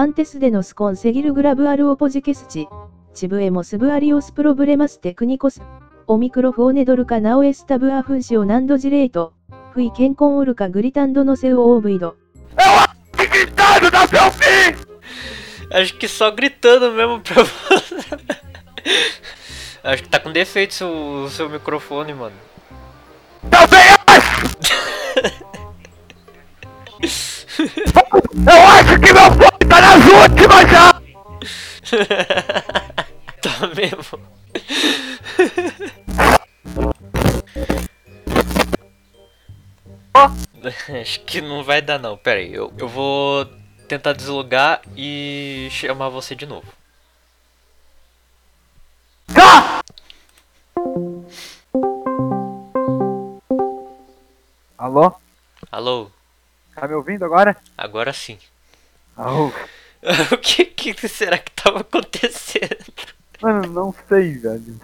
Antes de nos conseguir gravar o podcast, tivemos vários problemas técnicos. O microfone do canal estava funcionando direito. Fui quem com o Luca gritando no seu ouvido. Gritando da seu fim! Acho que só gritando mesmo pra você. Acho que tá com defeito seu, seu microfone, mano. Também acho! Eu acho que meu tá nas últimas já! tá mesmo. Acho que não vai dar não. Pera aí, eu, eu vou tentar deslogar e chamar você de novo. Tá! Alô? Alô? Tá me ouvindo agora? Agora sim. Alô? o que, que será que tava acontecendo? Mano, não sei, velho.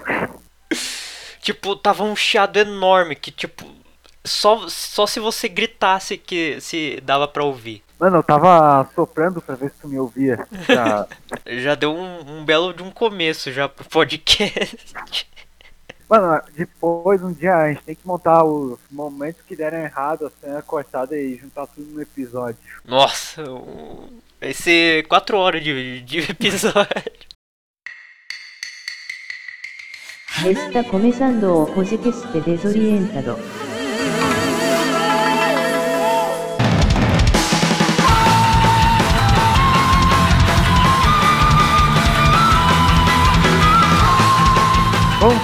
Tipo, tava um chiado enorme que, tipo, só, só se você gritasse que se dava pra ouvir. Mano, eu tava soprando pra ver se tu me ouvia. Já... Já deu um, um belo de um começo já pro podcast. Mano, depois um dia a gente tem que montar os momentos que deram errado, a cena cortada e juntar tudo no episódio. Nossa, um- vai ser quatro horas de, de episódio. Está começando o podcast desorientado.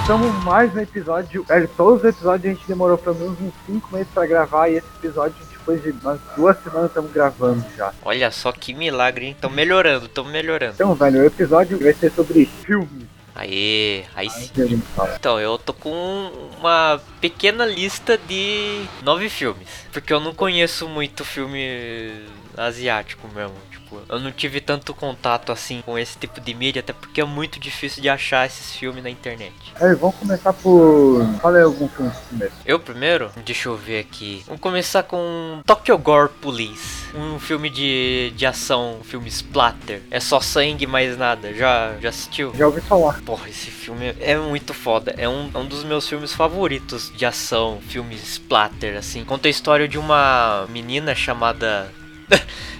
Estamos mais no episódio. Velho, todos os episódios a gente demorou pelo menos uns 5 meses pra gravar e esse episódio, depois de umas duas semanas, estamos gravando já. Olha só que milagre, hein? Tão melhorando, tão melhorando. Então, velho, o episódio vai ser sobre filmes. Aê, aí Aí sim. Então, eu tô com uma pequena lista de nove filmes. Porque eu não conheço muito filme asiático mesmo. Tipo, eu não tive tanto contato assim com esse tipo de mídia, até porque é muito difícil de achar esses filmes na internet. Aí, vamos começar por. Fala aí algum filme primeiro. Eu primeiro? Deixa eu ver aqui. Vamos começar com Tokyo Gore Police. Um filme de, de ação, um filme splatter. É só sangue, mais nada. Já, já assistiu? Já ouvi falar. Porra, esse filme é muito foda. É um, é um dos meus filmes favoritos de ação, filme splatter, assim. Conta a história de uma menina chamada.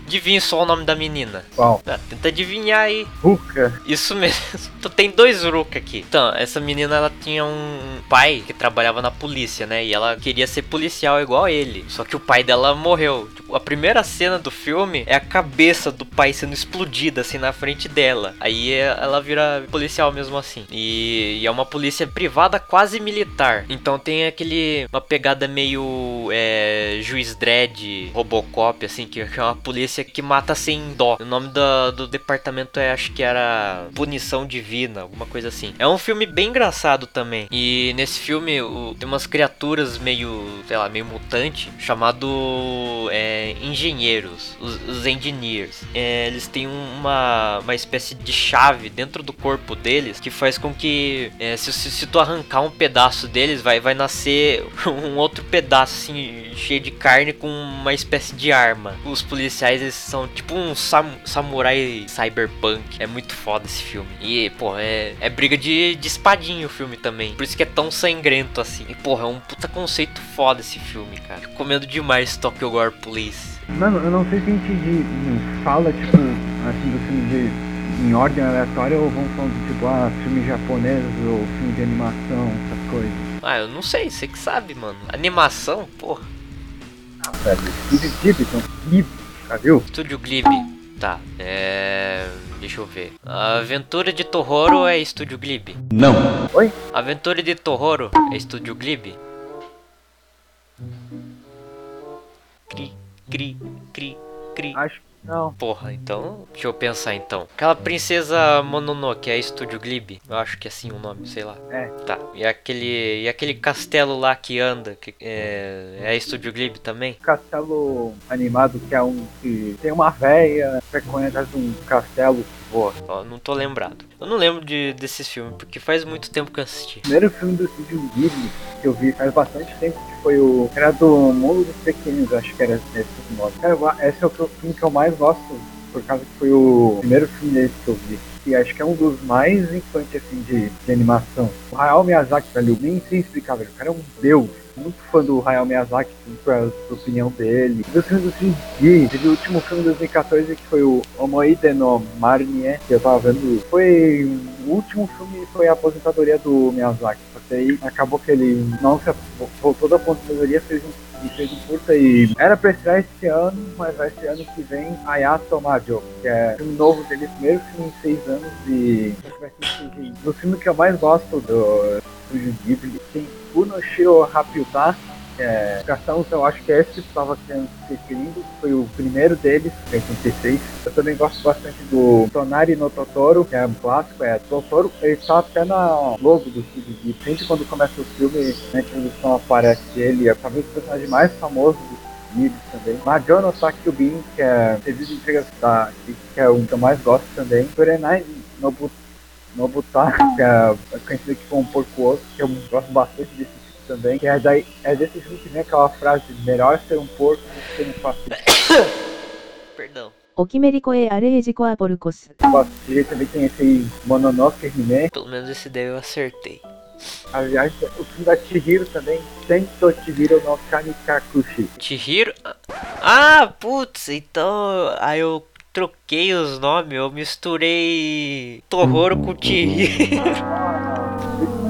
Adivinha só o nome da menina. Qual? Ah, tenta adivinhar aí. Ruka. Isso mesmo. Tu tem dois Ruka aqui. Então, essa menina ela tinha um pai que trabalhava na polícia, né? E ela queria ser policial igual ele. Só que o pai dela morreu. A primeira cena do filme é a cabeça do pai sendo explodida assim na frente dela. Aí é- ela vira policial mesmo assim. E, e é uma polícia privada quase militar. Então tem aquele uma pegada meio é, juiz dread, Robocop assim, que é uma polícia que mata sem dó. O nome do departamento é acho que era Punição Divina, alguma coisa assim. É um filme bem engraçado também. E nesse filme o- tem umas criaturas meio, sei lá, meio mutante, chamado é, engenheiros, os, os engineers. É, eles têm uma, uma espécie de chave dentro do corpo deles que faz com que é, se, se, se tu arrancar um pedaço deles, vai, vai nascer um outro pedaço assim, cheio de carne com uma espécie de arma. Os policiais eles são tipo um sam- samurai cyberpunk. É muito foda esse filme. E, pô, é, é briga de, de espadinha o filme também. Por isso que é tão sangrento assim. E, porra, é um puta conceito foda esse filme, cara. Recomendo demais Tokyo Gore Police. Mano, eu não sei se a gente de, fala, tipo, assim, do filme de, em ordem aleatória ou vamos falando, tipo, ah, filme japonês ou filme de animação, essas coisas. Ah, eu não sei, você que sabe, mano. Animação, porra. Velho, Steve Ghibli, então, Ghibli, já viu? Estúdio Ghibli. Tá, é. Deixa eu ver. A Aventura de Tororo é Estúdio Ghibli. Não. Oi? Aventura de Tororo é Estúdio Ghibli. Cri, cri, cri, cri. Acho que não. Porra, então. Deixa eu pensar então. Aquela princesa Mononoke é Estúdio Ghibli? Eu acho que é assim o nome, sei lá. É. Tá. E aquele. E aquele castelo lá que anda, que é. É Estúdio Ghibli também? Castelo animado que é um que tem uma véia frequenta atrás de um castelo voa. Ó, não tô lembrado. Eu não lembro de, desses filmes, porque faz muito tempo que eu assisti. O primeiro filme do Steve Ghibli que eu vi faz bastante tempo que foi o. Era do Mundo dos Pequenos, acho que era esse o nome. Cara, eu- esse é o eu- filme que eu mais gosto por causa que foi o primeiro filme dele que eu vi. E acho que é um dos mais influentes assim, de, de animação. O Hayao Miyazaki, velho, nem sei explicar, velho. O cara é um deus muito fã do Hayao Miyazaki, pra, pra opinião dele. Dos filmes do Shinji, teve o último filme de 2014 que foi o Omoide no Marnie, que eu tava vendo. Foi o último filme foi a aposentadoria do Miyazaki. Só que aí acabou que ele não se voltou da aposentadoria, fez um e fez um curta e era pra estrear esse ano, mas vai ser ano que vem Ayato Majo, que é filme novo dele, primeiro filme em seis anos e vai ser CGI. O filme que eu mais gosto do Estúdio Ghibli tem Unoshiro Hapiuta, que é Cartão, eu acho que é esse estava sendo referindo, foi o primeiro deles, em 86. Eu também gosto bastante do Tonari no Totoro, que é um clássico, é Totoro, ele tá até na logo do Ghibli. Sempre quando começa o filme, na introdução aparece ele, é talvez o personagem mais famoso do Ghibli também. Majono Takubin, que é serviço de entrega da, que é o que eu mais gosto também. Torenai Nobutaka, butaca, é, é conhecida aqui como porco osso, que eu gosto bastante desse tipo também. Que é, daí, é desse filme que vem aquela frase: melhor ser um porco do que ser um fascista. Perdão. O Kimerico é Arejico a Porcos. Ele também tem esse Mononoke Rime. Pelo menos esse daí eu acertei. aliás o filme da Chihiro também, Sento Chihiro no Kanikakushi. Chihiro? Ah, putz, então aí eu troquei os nomes, eu misturei Tororo com Chihiro.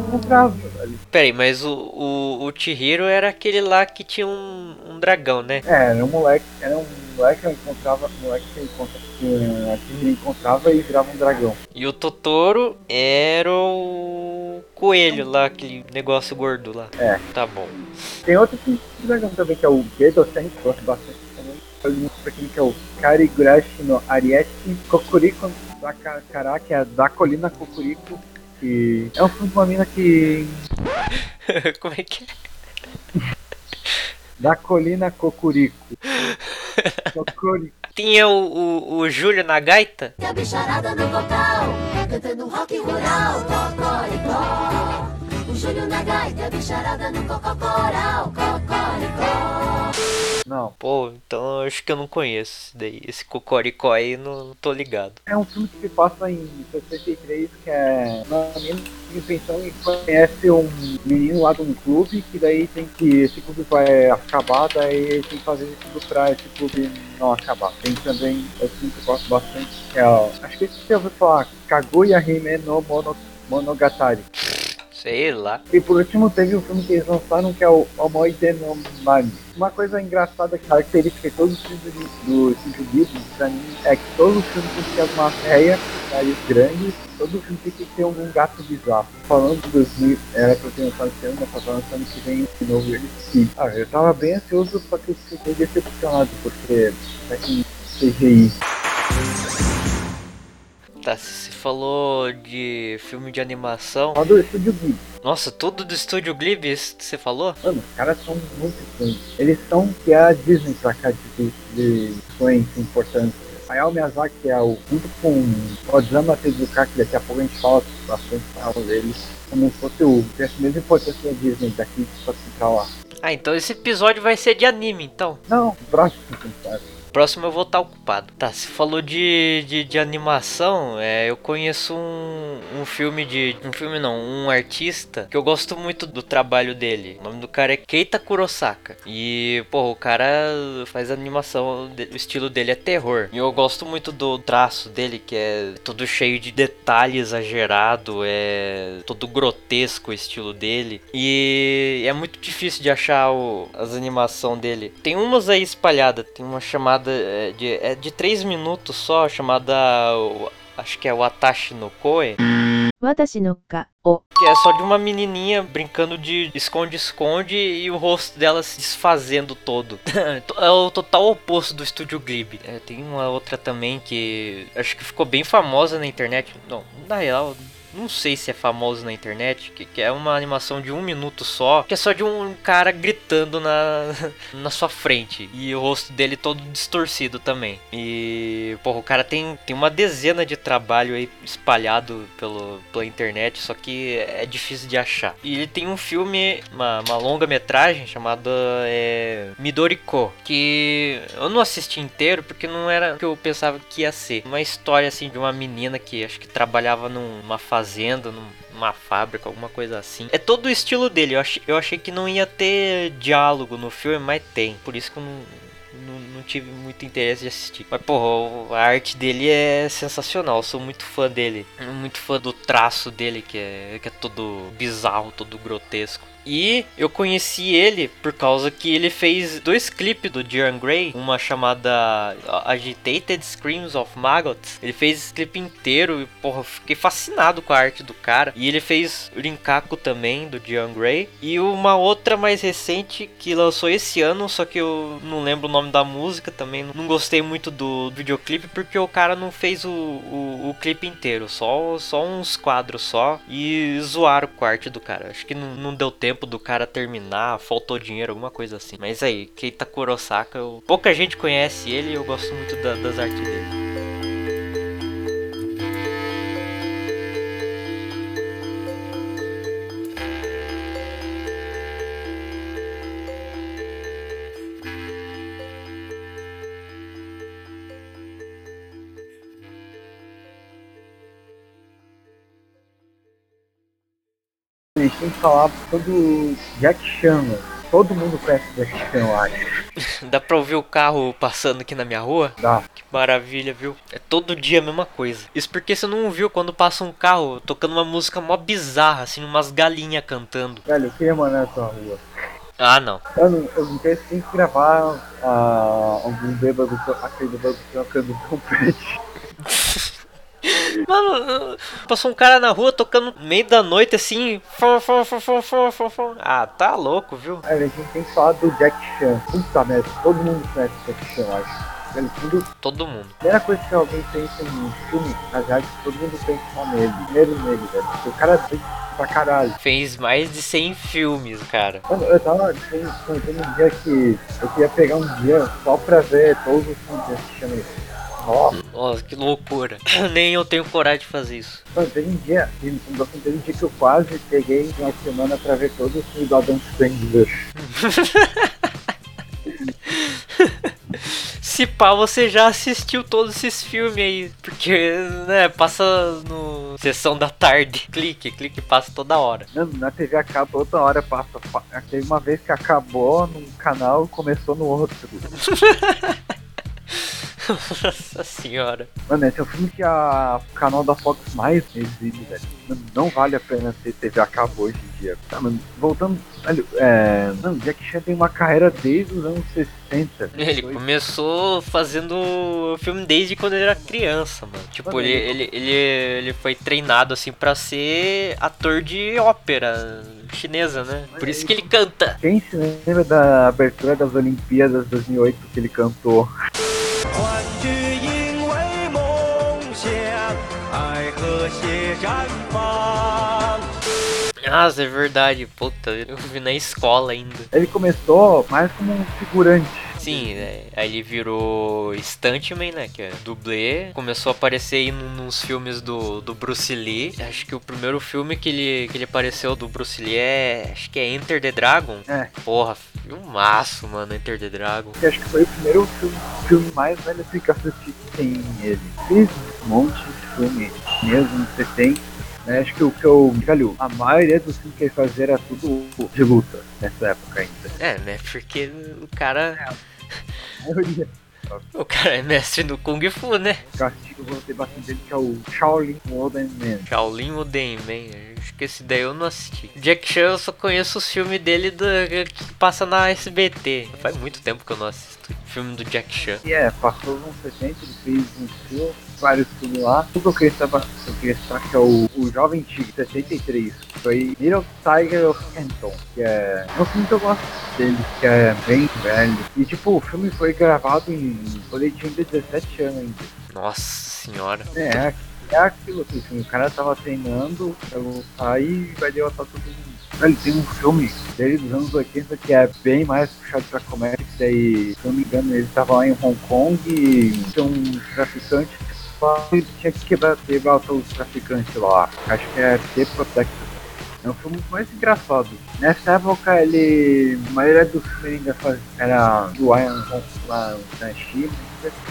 Encontrava. Peraí, mas o, o, o Chihiro era aquele lá que tinha um, um dragão, né? É, era um moleque, era um moleque que eu encontrava, moleque que, eu encontra, que encontrava e virava um dragão. E o Totoro era o coelho lá, aquele negócio gordo lá. É. Tá bom. Tem outro tipo de dragão também, que é o Gedo que eu gosto bastante também. Eu li muito aquele que é o Karigurashi no Ariete Kokuriko da Kara, que é da colina Kokuriko, que é um filme de uma mina que. Como é que é? Da colina Kokuriko. Kokuriko. Tinha o, o, o Júlio na gaita? E a bicharada no vocal, cantando rock rural, cocoricó. O Júlio na gaita, a bicharada no cococoral, cocoricó. Não. Pô, então eu acho que eu não conheço esse daí. Esse Cocoricó aí não, não tô ligado. É um filme que se passa em 63, que é uma pensão e conhece um menino lá de um clube, que daí tem que. Esse clube vai acabar, daí tem que fazer de tudo pra esse clube não acabar. Tem também outro filme que eu gosto bastante, que é. ó, Acho que esse você ouviu falar, Kaguya Hime no Mono, Monogatari. Sei lá. E por último teve um filme que eles lançaram que é o Omoide no Mani. Uma coisa engraçada, característica de todos os filmes do, Estúdio Ghibli, pra mim, é que todos os filmes têm que ter uma réia, nariz grande, todo filme tem que ter algum gato bizarro. Falando de 2000, era pra ter lançado esse ano, mas tá lançando que vem de novo ele sim. Ah, eu tava bem ansioso, só que eu fiquei decepcionado, porque tá com CGI. Tá, você falou de filme de animação. Só do Estúdio Ghibli. Nossa, tudo do estúdio Ghibli, você falou? Mano, os caras são muito influentes. Eles são que é a Disney pra cá de, de influência importante. Hayao Miyazaki é o, junto com o Osamu Tezuka, que daqui a pouco a gente fala bastante fala deles, como se fosse o, mesma importância da Disney daqui pra pra lá. Ah, então esse episódio vai ser de anime, então. Não, próximo, cara. Próximo eu vou estar ocupado. Tá, você falou de, de, de animação, é, eu conheço um, um filme de. Um filme não, um artista que eu gosto muito do trabalho dele. O nome do cara é Keita Kurosaka. E, pô, o cara faz animação, o estilo dele é terror. E eu gosto muito do traço dele, que é todo cheio de detalhe exagerado, é todo grotesco o estilo dele. E é muito difícil de achar o, as animações dele. Tem umas aí espalhadas, tem uma chamada chamada é, de, é de 3 minutos só, chamada acho que é o Atashi no Koe. Que é só de uma menininha brincando de esconde-esconde e o rosto dela se desfazendo todo. é o total oposto do Estúdio Ghibli. É, tem uma outra também que acho que ficou bem famosa na internet. Não, na real, não sei se é famoso na internet, que, que é uma animação de um minuto só, que é só de um cara gritando na, na sua frente. E o rosto dele todo distorcido também. E, porra, o cara tem, tem uma dezena de trabalho aí espalhado pelo, pela internet, só que é difícil de achar. E ele tem um filme, uma, uma longa metragem chamada é, Midoriko, que eu não assisti inteiro porque não era o que eu pensava que ia ser. Uma história assim de uma menina que acho que trabalhava numa fazenda, numa fábrica, alguma coisa assim. É todo o estilo dele. Eu achei, eu achei que não ia ter diálogo no filme, mas tem. Por isso que eu não, não, não, tive muito interesse de assistir. Mas, porra, a arte dele é sensacional. Eu sou muito fã dele. Muito fã do traço dele, que é, que é todo bizarro, todo grotesco. E eu conheci ele por causa que ele fez dois clipes do Diane Gray, uma chamada Agitated Screams of Maggots. Ele fez esse clipe inteiro e, porra, fiquei fascinado com a arte do cara. E ele fez Rinkaku também, do Diane Gray. E uma outra mais recente que lançou esse ano, só que eu não lembro o nome da música também. Não gostei muito do videoclipe porque o cara não fez o, o, o clipe inteiro, só, só uns quadros só. E zoaram com a arte do cara. Acho que não, não deu tempo tempo do cara terminar, faltou dinheiro, alguma coisa assim. Mas aí, Keita Kurosaka, eu... pouca gente conhece ele e eu gosto muito da, das artes dele. Tem que falar todo Jack Chan. Todo mundo conhece Jack Chan, eu acho. Dá pra ouvir o carro passando aqui na minha rua? Dá. Que maravilha, viu? É todo dia a mesma coisa. Isso porque você não ouviu quando passa um carro tocando uma música mó bizarra, assim, umas galinhas cantando. Velho, eu queria mandar na tua rua. Ah, não. Eu não, eu não tem que gravar uh, algum bêbado, aquele bêbado tocando trompete. Mano, passou um cara na rua tocando no meio da noite assim. Ah, tá louco, viu? É, a gente tem que falar do Jack Chan. Puta merda, todo mundo conhece o Jack Chan, eu acho. Tudo... Todo mundo. A primeira coisa que alguém pensa em filme, na verdade, todo mundo pensa só nele. Primeiro nele, velho. Porque o cara fez pra caralho. Fez mais de 100 filmes, cara. Mano, eu tava pensando um dia que eu queria pegar um dia só pra ver todos os filmes Jack Chan. Nossa. Nossa, que loucura. Nem eu tenho coragem de fazer isso. Mano, teve um dia, teve um dia que eu quase peguei uma semana pra ver todos os filmes do Adam Sandler. Se pá, você já assistiu todos esses filmes aí. Porque, né, passa no sessão da tarde. Clique, clique, passa toda hora. Na TV acaba toda hora, passa. Teve uma vez que acabou num canal e começou no outro. Nossa senhora. Mano, esse é o filme que a, o canal da Fox mais exibe, velho. Não vale a pena ter TV a cabo hoje em dia. Tá, mano, voltando. Velho, é. Mano, Jack Chan tem uma carreira desde os anos 60. Ele foi... começou fazendo filme desde quando ele era criança, mano. Tipo, ele, ele, ele, ele foi treinado assim pra ser ator de ópera chinesa, né? Por isso que ele canta. Quem se lembra da abertura das Olimpíadas 2008 que ele cantou? Nossa, é verdade. Puta, eu vi na escola ainda. Ele começou mais como um figurante. Sim, né? aí ele virou Stuntman, né? Que é dublê. Começou a aparecer aí nos filmes do, do Bruce Lee. Acho que o primeiro filme que ele, que ele apareceu do Bruce Lee é. Acho que é Enter the Dragon. É. Porra, filmaço, mano, Enter the Dragon. acho que foi o primeiro filme, filme mais velho que eu assisti que tem ele. Fez um monte de filme mesmo, você tem. Né? Acho que o que eu. Velho, a maioria dos filmes que ele fazia era tudo de luta nessa época ainda. É, né? Porque o cara. É. O cara é mestre no Kung Fu, né? Eu gostei bastante dele, que é o Shaolin Man. Shaolin Wooden Man, acho que esse daí eu não assisti. Jack Chan eu só conheço os filmes dele do, que passa na SBT. Faz muito tempo que eu não assisto filme do Jack Chan. E é, passou nos 70, ele fez um filme, vários filmes lá. Tudo que eu queria saber, eu queria saber que é o, o Jovem Tigre, 73. Foi Little Tiger of Canton, que é um filme que eu gosto dele, que é bem velho. E tipo, o filme foi gravado em. ele tinha 17 anos ainda. Nossa senhora. É, é aquilo assim, o cara tava treinando pra lutar e vai derrotar todo mundo. Ele tem um filme dele dos anos 80 que é bem mais puxado pra comédia, que se não me engano, ele tava lá em Hong Kong e tem um traficante ele tinha que quebrar, quebrar todos os traficantes lá. Acho que é The Protector. É um filme mais engraçado. Nessa época ele. A maioria dos filmes era do Iron Hong lá na China.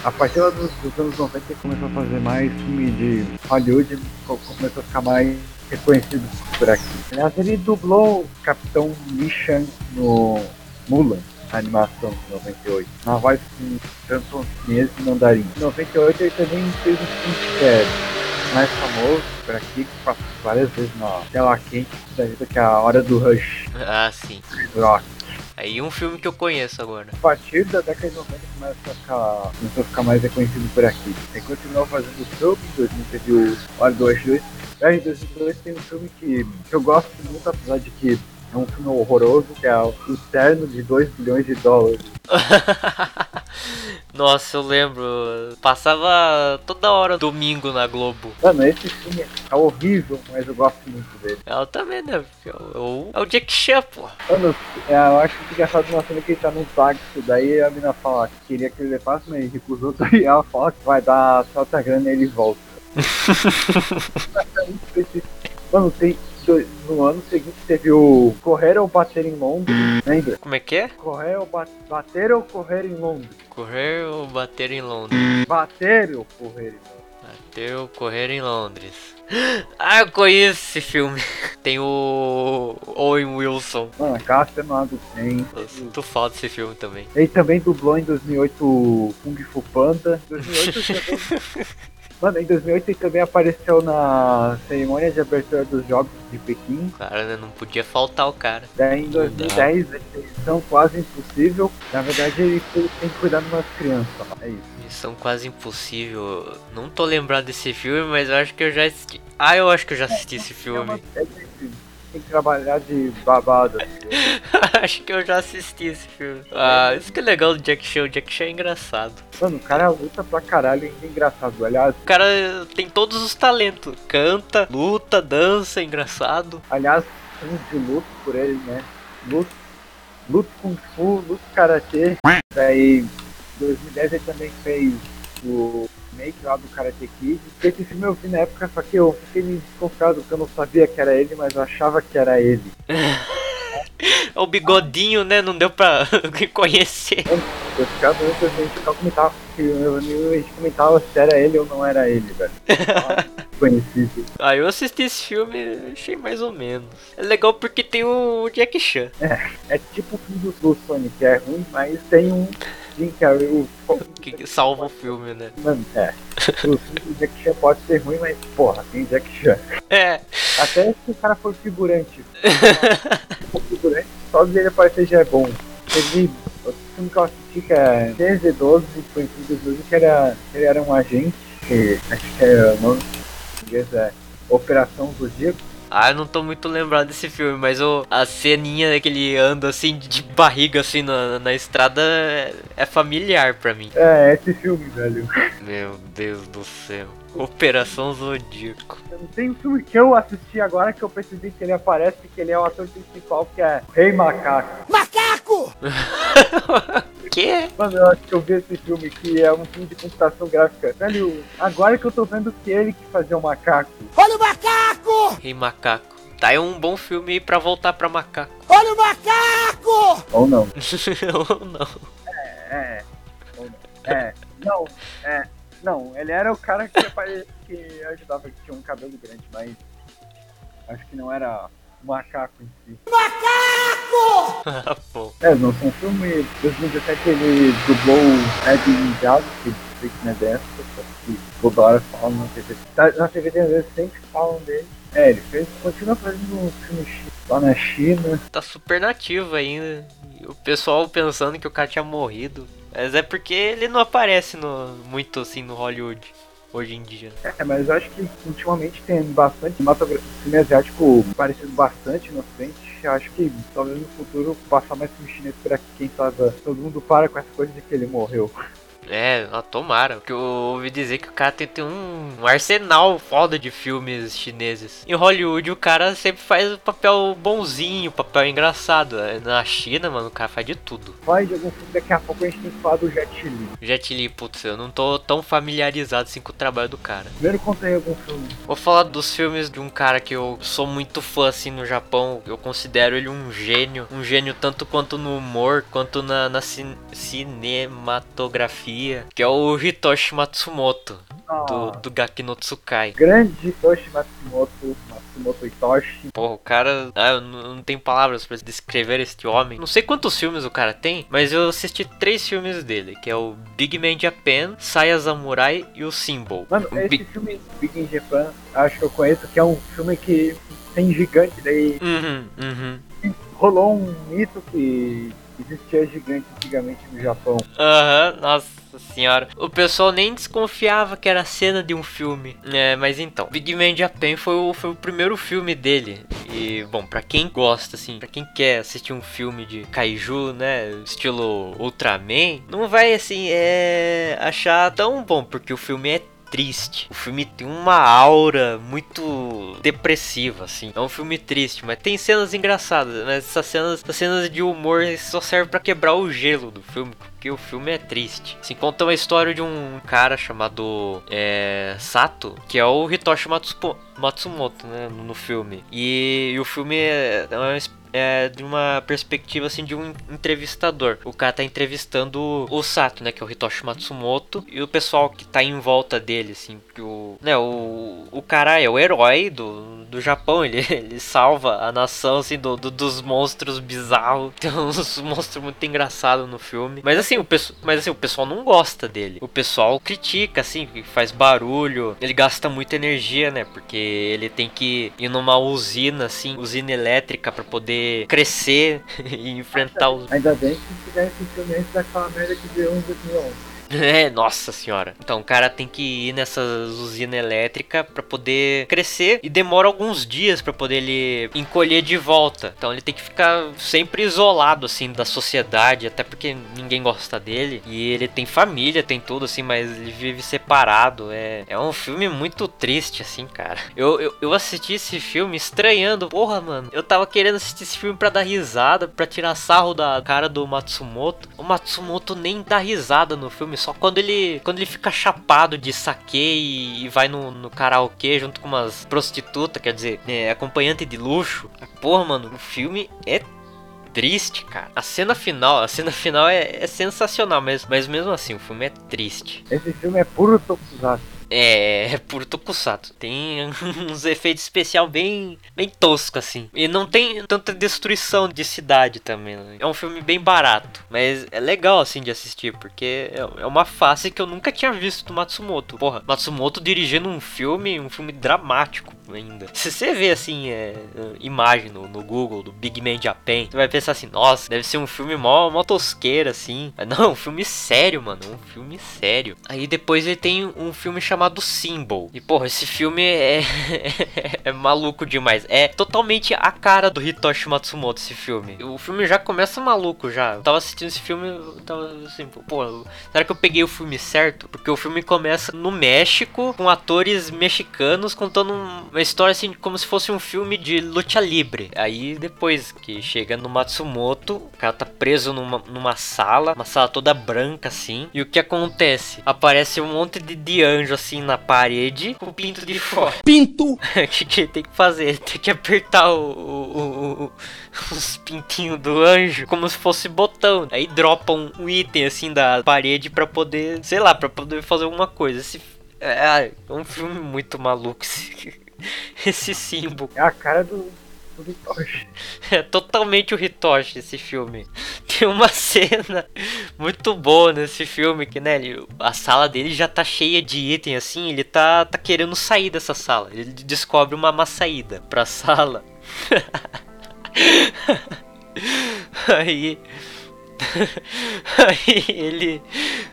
A partir dos, dos anos 90 ele começou a fazer mais filme de Hollywood começou a ficar mais reconhecido por aqui. Aliás, ele dublou o Capitão Mishan no Mulan a animação de 98, na voz de cantonês e mandarim. Em 98 ele também fez um filme que é mais famoso por aqui, que passou várias vezes na tela quente da vida, que é a Hora do Rush. Ah, sim. Rock. Aí um filme que eu conheço agora. A partir da década de 90 começa a ficar, começou a ficar mais reconhecido por aqui. Ele continuou fazendo filme, em 2000 teve o Hora do Rush 2. Em 2002 tem um filme que, que eu gosto muito, apesar de que é um filme horroroso, que é o Terno de 2 bilhões de dólares. Nossa, eu lembro. Passava toda hora domingo na Globo. Mano, esse filme é horrível, mas eu gosto muito dele. Ela também, né? É o, é o Jack Chan, pô. Mano, é, eu acho que engraçado uma cena que ele tá num táxi, daí a mina fala que queria que ele levasse, mas ele recusou, e ela fala que vai dar solta grana e ele volta. Mano, tem, no ano seguinte teve o Correr ou Bater em Londres, lembra? Como é que é? Correr ou ba Bater ou Correr em Londres? Correr ou bater em Londres? Bater ou Correr em Londres? Bater ou correr em Londres? Ah, eu conheço esse filme. Tem o Owen Wilson. Mano, cena do tem. Eu sinto falta desse filme também. Ele também dublou em 2008 o Kung Fu Panda. 2008 Mano, em 2008 ele também apareceu na cerimônia de abertura dos Jogos de Pequim. Cara, né, não podia faltar o cara. Daí em 2010, Missão Quase Impossível. Na verdade, ele tem que cuidar de umas crianças. É isso. Missão Quase Impossível. Não tô lembrado desse filme, mas eu acho que eu já assisti. Ah, eu acho que eu já assisti esse filme. É, tem que trabalhar de babado. Acho que eu já assisti esse filme. Ah, isso que é legal do Jack Chan. O Jack Chan é engraçado. Mano, o cara luta pra caralho e é engraçado. Aliás, O cara tem todos os talentos. Canta, luta, dança, é engraçado. aliás, filmes de luta por ele, né? Luta, luta Kung Fu, luta Karatê. Daí, em 2010 ele também fez o remake lá do Karate Kid. Esse filme eu vi na época, só que eu fiquei meio desconfiado, porque eu não sabia que era ele, mas eu achava que era ele. O bigodinho, né? Não deu pra reconhecer. Eu ficava a gente comentava, eu, a gente comentava se era ele ou não era ele, velho. Conhecido. Ah, eu assisti esse filme achei mais ou menos. É legal porque tem o Jack Chan. É tipo o filme do, Sonic, que é ruim, mas tem um Jim Carrey, o Que salva o filme, né? Mano, é. O Jack Chan pode ser ruim, mas porra, tem Jack Chan. É. Até se o cara for figurante. for figurante, só de ele aparecer já é bom. Teve outro filme que eu assisti que é TZ12, foi em 2012, que era, ele era um agente, que acho que é o nome em português é Operação Zodíaco. Ah, eu não tô muito lembrado desse filme, mas o, a ceninha que ele anda assim de barriga assim na, na estrada é, é familiar pra mim. É, esse filme, velho. Meu Deus do céu. Operação Zodíaco. Tem um filme que eu assisti agora que eu percebi que ele aparece, que ele é o ator principal, que é Rei Macaco. que? Mano, eu acho que eu vi esse filme que é um filme de computação gráfica. Velho, agora que eu tô vendo que ele que fazia o macaco. Rei Macaco. Tá, é um bom filme pra voltar pra macaco. Ou não. Ou não. É. Ou não. É. Não, é. Não, ele era o cara que, que ajudava, que tinha um cabelo grande, mas acho que não era o macaco em si. Pô. É, não foi um filme. Em 2017 ele dublou o Ed Ninjago, que Freak na dessa, que toda hora falam na TV. Tá- Na TV tem vezes sempre falam dele. É, ele fez, continua fazendo um filme lá na China. Tá super nativo ainda. O pessoal pensando que o cara tinha morrido. Mas é porque ele não aparece no, muito assim no Hollywood hoje em dia. É, mas eu acho que ultimamente tem bastante cinematografia, filme asiático aparecendo bastante na frente. Acho que talvez no futuro passar mais filme chinês aqui, quem sabe todo mundo para com essa coisa de que ele morreu. É, tomara. Porque eu ouvi dizer que o cara tem, tem um, um arsenal foda de filmes chineses. Em Hollywood, o cara sempre faz o papel bonzinho, papel engraçado. É, Na China, mano, o cara faz de tudo. Faz de algum filme, daqui a pouco a gente tem que falar do Jet Li. Jet Li, putz, eu não tô tão familiarizado assim com o trabalho do cara. Primeiro contei algum filme. Vou falar dos filmes de um cara que eu sou muito fã assim no Japão. Eu considero ele um gênio. Um gênio tanto quanto no humor, quanto na, na cin- cinematografia. Que é o Hitoshi Matsumoto, do, Ah, do Gaki no Tsukai. grande Hitoshi Matsumoto, Matsumoto Hitoshi. Porra, o cara. Ah, eu não tenho palavras pra descrever este homem. Não sei quantos filmes o cara tem, mas eu assisti três filmes dele, que é o Big Man Japan, Saya Samurai e o Symbol. Mano, esse Big- filme Big in Japan, acho que eu conheço, que é um filme que tem gigante, daí Uhum, uhum. rolou um mito que existia gigante antigamente no Japão. Aham, nossa senhora. O pessoal nem desconfiava que era cena de um filme. É, mas então, Big Man Japan foi o, foi o primeiro filme dele. E, bom, pra quem gosta, assim, pra quem quer assistir um filme de kaiju, né, estilo Ultraman, não vai, assim, é, achar tão bom, porque o filme é triste. O filme tem uma aura muito depressiva, assim. É um filme triste, mas tem cenas engraçadas. Mas essas cenas, essas cenas de humor só servem pra quebrar o gelo do filme. Porque o filme é triste. Se conta uma história de um cara chamado é, Sato, que é o Hitoshi Matsupo- Matsumoto, né, no filme. E, e o filme é, é uma é de uma perspectiva assim de um entrevistador. O cara tá entrevistando o Sato, né, que é o Hitoshi Matsumoto, e o pessoal que tá em volta dele, assim, que o, né, o, o cara é o herói do, do Japão, ele, ele salva a nação assim do, do- dos monstros bizarros. Tem uns monstros muito engraçados no filme. Mas assim, o pessoal, mas assim, o pessoal não gosta dele. O pessoal critica assim, faz barulho, ele gasta muita energia, né? Porque ele tem que ir numa usina assim, usina elétrica pra poder crescer e enfrentar os Ainda bem que esse filme antes daquela merda que deu em 2011. É, nossa senhora. Então o cara tem que ir nessa usina elétrica pra poder crescer e demora alguns dias pra poder ele encolher de volta. Então ele tem que ficar sempre isolado assim da sociedade, até porque ninguém gosta dele. E ele tem família, tem tudo assim, mas ele vive separado. É, é um filme muito triste assim, cara. Eu, eu, eu assisti esse filme estranhando. Porra, mano. Eu tava querendo assistir esse filme pra dar risada, pra tirar sarro da cara do Matsumoto. O Matsumoto nem dá risada no filme, só quando ele quando ele fica chapado de saque e, e vai no, no karaokê junto com umas prostitutas, quer dizer, é, acompanhante de luxo. Porra, mano, o filme é triste, cara. A cena final, a cena final é, é sensacional, mas, mas mesmo assim, o filme é triste. Esse filme é puro tokusatsu. É, é puro tokusatsu. Tem uns efeitos especial bem, bem tosco assim. E não tem tanta destruição de cidade também. né? É um filme bem barato, mas é legal assim de assistir porque é é uma face que eu nunca tinha visto do Matsumoto. Porra, Matsumoto dirigindo um filme, um filme dramático ainda. Se você vê assim, é, imagem no, no Google do Big Man Japan, você vai pensar assim, nossa, deve ser um filme mó, mó tosqueira assim. Mas não, um filme sério, mano, um filme sério. Aí depois ele tem um filme chamado Symbol. E porra, esse filme é é maluco demais. É totalmente a cara do Hitoshi Matsumoto esse filme. O filme já começa maluco já. Eu tava assistindo esse filme, eu tava assim, pô, será que eu peguei o filme certo? Porque o filme começa no México com atores mexicanos contando um- uma história assim como se fosse um filme de luta livre. Aí depois que chega no Matsumoto, o cara tá preso numa, numa sala, uma sala toda branca assim. E o que acontece? Aparece um monte de, de anjo assim na parede com o pinto de fora. Pinto! O que, que ele tem que fazer? Ele tem que apertar o, o- o- os pintinhos do anjo como se fosse botão. Aí dropa um, um item assim da parede pra poder, sei lá, pra poder fazer alguma coisa. Esse é, é um filme muito maluco esse, símbolo. É a cara do, do Hitoshi. É totalmente o Hitoshi esse filme. Tem uma cena muito boa nesse filme que, né, ele- a sala dele já tá cheia de item assim, ele tá, tá querendo sair dessa sala. Ele descobre uma, uma saída pra sala. Aí Aí ele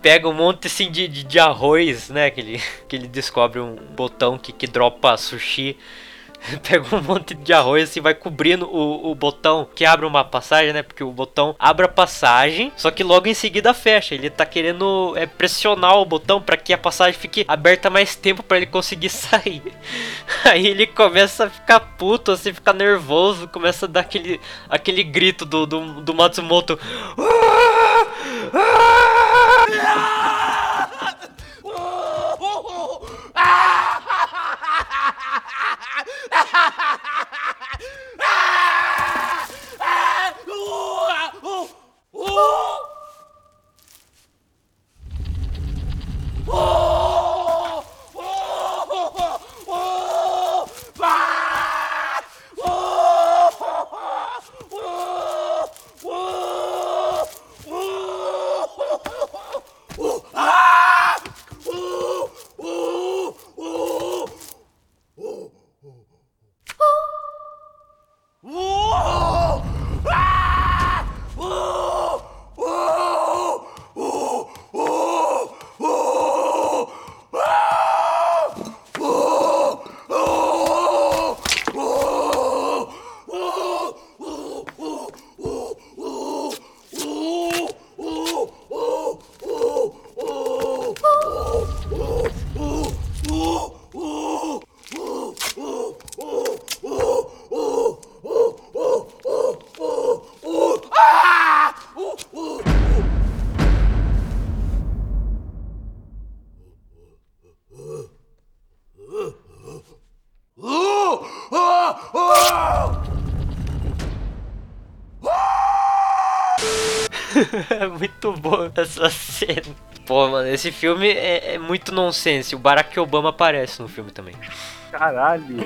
pega um monte assim de, de, de arroz, né? Que ele, que ele descobre um botão que, que dropa sushi Pega um monte de arroz e vai cobrindo o, o botão que abre uma passagem, né? Porque o botão abre a passagem, só que logo em seguida fecha. Ele tá querendo é, pressionar o botão para que a passagem fique aberta mais tempo para ele conseguir sair. Aí ele começa a ficar puto, assim, ficar nervoso, começa a dar aquele, aquele grito do, do, do Matsumoto. 어! 어! É muito bom essa cena. Pô, mano, esse filme é, é muito nonsense. O Barack Obama aparece no filme também. Caralho.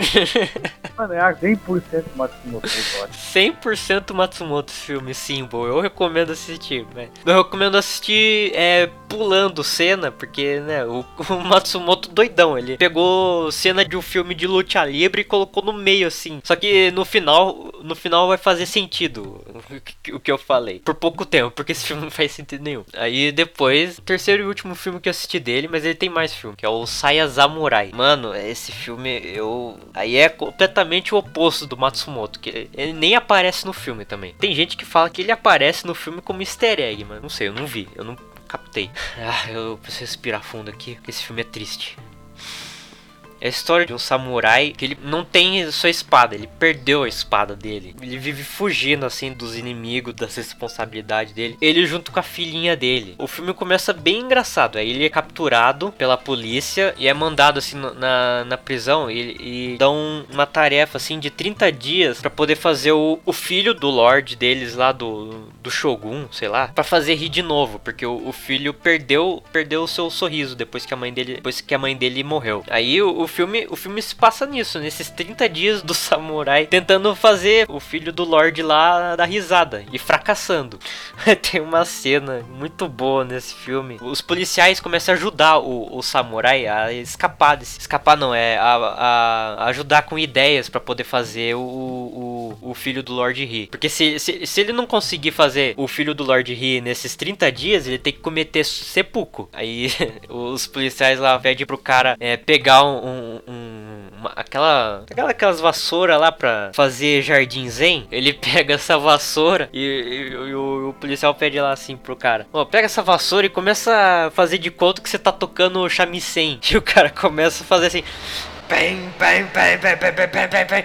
Mano, é 100% Matsumoto. 100% Matsumoto esse filme, Symbol. Eu recomendo assistir, né? Eu recomendo assistir é, pulando cena, porque, né, o, o, Matsumoto doidão, ele pegou cena de um filme de luta livre e colocou no meio, assim. Só que no final, no final vai fazer sentido o que eu falei. Por pouco tempo, porque esse filme não faz sentido nenhum. Aí depois, terceiro e último filme que eu assisti dele, mas ele tem mais filme, que é o Saya Samurai. Mano, esse filme eu. Aí é completamente o oposto do Matsumoto, que ele nem aparece no filme também. Tem gente que fala que ele aparece no filme como easter egg, mas não sei, eu não vi, eu não captei. Ah, eu preciso respirar fundo aqui, porque esse filme é triste. É a história de um samurai que ele não tem sua espada, ele perdeu a espada dele. Ele vive fugindo assim dos inimigos, das responsabilidades dele. Ele junto com a filhinha dele. O filme começa bem engraçado. Aí ele é capturado pela polícia e é mandado assim na, na prisão e, e dão uma tarefa assim de 30 dias para poder fazer o, o filho do Lorde deles lá do, do Shogun, sei lá, para fazer rir de novo, porque o, o, filho perdeu perdeu o seu sorriso depois que a mãe dele depois que a mãe dele morreu. Aí o, o filme, o filme se passa nisso, nesses 30 dias do samurai tentando fazer o filho do Lorde lá dar risada e fracassando. Tem uma cena muito boa nesse filme. Os policiais começam a ajudar o, o samurai a escapar desse, escapar não, é a, a ajudar com ideias para poder fazer o, o, o, filho do Lorde rir. Porque se, se, se ele não conseguir fazer o filho do Lorde rir nesses 30 dias, ele tem que cometer sepulcro. Aí os policiais lá pedem pro cara é, pegar um, um, um, uma, aquela, aquela aquelas vassoura lá pra fazer jardim zen, ele pega essa vassoura e, e, e o, o, policial pede lá assim pro cara, ó, oh, pega essa vassoura e começa a fazer de conta que você tá tocando o shamisen. E o cara começa a fazer assim, Pem, pem, pem, pem, pem, pem, pem, pem, pem, pem.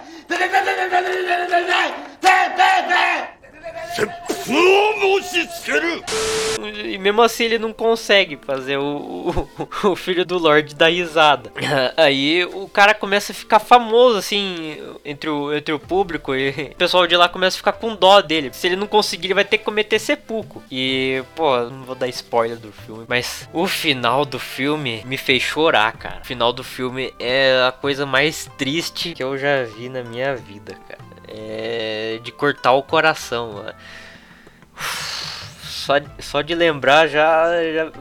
Pepe pepe pepe pepe pepe pepe pepe E mesmo assim ele não consegue fazer o, o, o, filho do Lorde dar risada. Aí o cara começa a ficar famoso, assim, entre o, entre o público. E o pessoal de lá começa a ficar com dó dele. Se ele não conseguir, ele vai ter que cometer sepulcro. E, pô, não vou dar spoiler do filme, mas o final do filme me fez chorar, cara. O final do filme é a coisa mais triste que eu já vi na minha vida, cara. É de cortar o coração. Mano. Só, só de lembrar já, já,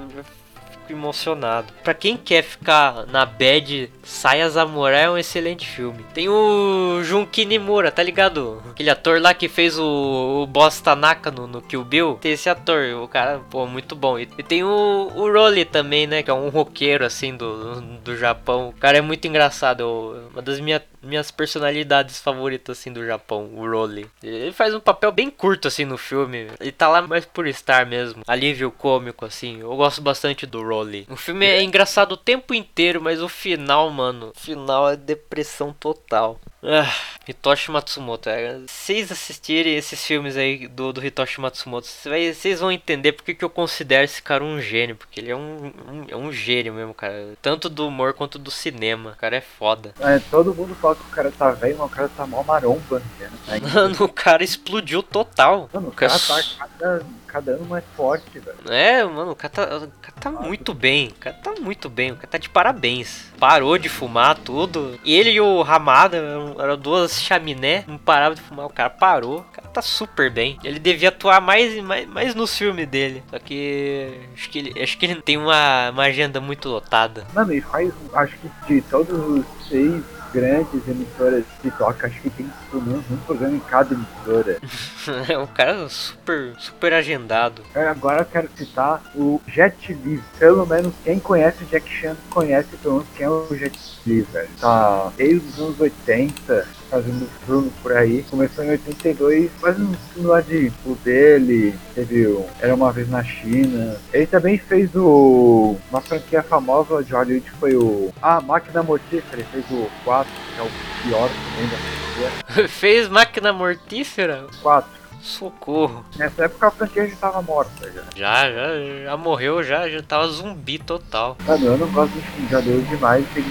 fico emocionado. Pra quem quer ficar na bad, Saia Zamora é um excelente filme. Tem o Junki Nimura, tá ligado? Aquele ator lá que fez o, o Boss Tanaka no, no Kill Bill. Tem esse ator, o cara, pô, muito bom. E, e tem o, o Rolly também, né? Que é um roqueiro, assim, do, do Japão. O cara é muito engraçado. Eu, uma das minhas minhas personalidades favoritas assim do Japão, o Rolly. Ele faz um papel bem curto assim no filme. Ele tá lá mais por estar mesmo. Alívio cômico assim. Eu gosto bastante do Rolly. O filme é engraçado o tempo inteiro, mas o final, mano, o final é depressão total. Ah, Hitoshi Matsumoto. É, vocês assistirem esses filmes aí do, do Hitoshi Matsumoto, vocês vão entender porque que eu considero esse cara um gênio. Porque ele é um, um, é um gênio mesmo, cara. Tanto do humor quanto do cinema. O cara é foda. É, todo mundo fala que o cara tá velho, mas o cara tá mó maromba. Né? Mano, o cara explodiu total. Mano, o cara tá cada, cada ano mais forte, velho. É, mano, o cara tá, o cara tá muito bem. O cara tá muito bem. O cara tá de parabéns. Parou de fumar tudo. Ele e o Ramada eram, duas chaminé. Não parava de fumar. O cara parou. O cara tá super bem. Ele devia atuar mais, mais, mais nos filmes dele. Só que acho que ele, acho que ele tem uma, uma agenda muito lotada. Mano, e faz, acho que de todos os seis grandes emissoras de toca, acho que tem pelo menos um programa em cada emissora. é um cara super, super agendado. Agora eu quero citar o Jet Li. Pelo menos quem conhece o Jack Chan conhece pelo menos quem é o Jet Li, velho. Tá desde os anos 80, fazendo filme por aí. Começou em 82, fazendo um filme lá de o dele, teve o Era Uma Vez na China. Ele também fez o uma franquia famosa de Hollywood, foi o Ah, Máquina Mortífera, ele fez o 4, que é o pior também da franquia. fez Máquina Mortífera? 4. Socorro. Nessa época a franquia já tava morta já. Já, já, já morreu, já, já tava zumbi total. Mano, eu não gosto de Vingadores demais, porque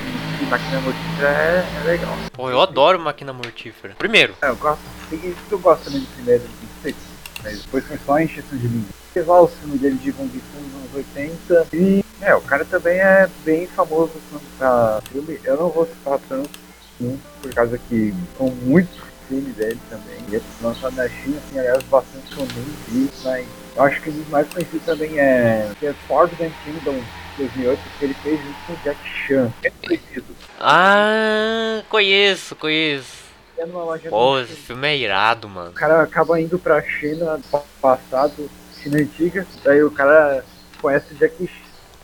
Máquina Mortífera é, é legal. Pô, eu adoro Máquina Mortífera. Primeiro. É, eu gosto. Isso que eu gosto também do primeiro, mas depois foi só a encheção de linha. Levar o filme dele de Fu nos anos 80 e é, o cara também é bem famoso pra filme. Eu não vou citar tanto por causa que são muitos filmes dele também. E esse lançado na China, assim, aliás, bastante vi, mas eu acho que dos mais conhecidos também é, é Forbidden Kingdom 2008, que ele fez junto com o Jack Chan. É conhecido. Ah, conheço, conheço. Pô, esse filme é irado, mano. O cara acaba indo pra China passado, China antiga, daí o cara conhece o Jack Chan.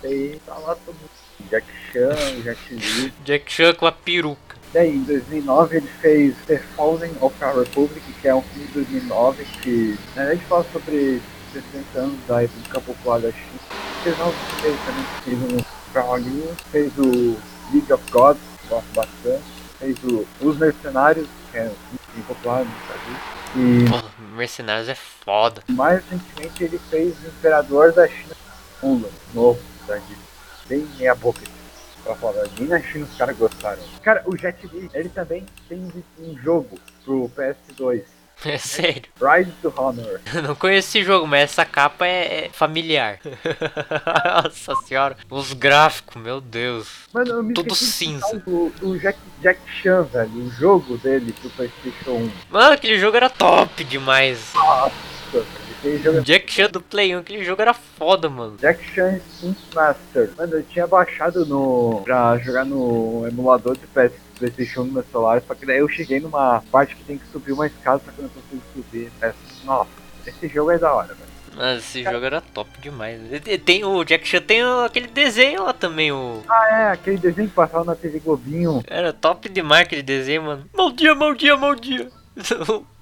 Daí tá lá todo mundo. Jack Chan, Jack Lee. Jack Chan com a peruca. Daí em 2009 ele fez The Falling of Our Republic, que é um filme de 2009 que na verdade fala sobre 60 anos da República Popular da China. Fez que fez também, fez um pra Hollywood, fez o League of Gods, gosto bastante, fez o Os Mercenários, que é um popular no Brasil. E Pô, Mercenários é foda. mais recentemente ele fez o Imperador da China, Mulan, novo, tá? De bem meia boca pra falar. Nem na China os caras gostaram. Cara, o Jet Li, ele também tem um jogo pro PS2. É sério. Rise to Honor. Eu não conheço esse jogo, mas essa capa é, é familiar. Nossa senhora. Os gráficos, meu Deus. Mano, eu me Tudo cinza. Do, do Jack, Jack Chan, velho. O jogo dele pro PlayStation 1. Mano, aquele jogo era top demais. Nossa, velho. Jogo é Jack Chan do Play 1, aquele jogo era foda, mano. Jack Chan Master. Mano, eu tinha baixado no. pra jogar no emulador de PS, PlayStation 1 no meu celular, só que daí eu cheguei numa parte que tem que subir uma escada, só que eu não consigo subir. É, nossa, esse jogo é da hora, velho. Mas esse jogo era top demais. Tem o Jack Chan tem o- aquele desenho lá também, o. Ah, é, aquele desenho que passava na TV Globinho. Era top demais aquele desenho, mano. Mal dia, mal dia, mal dia.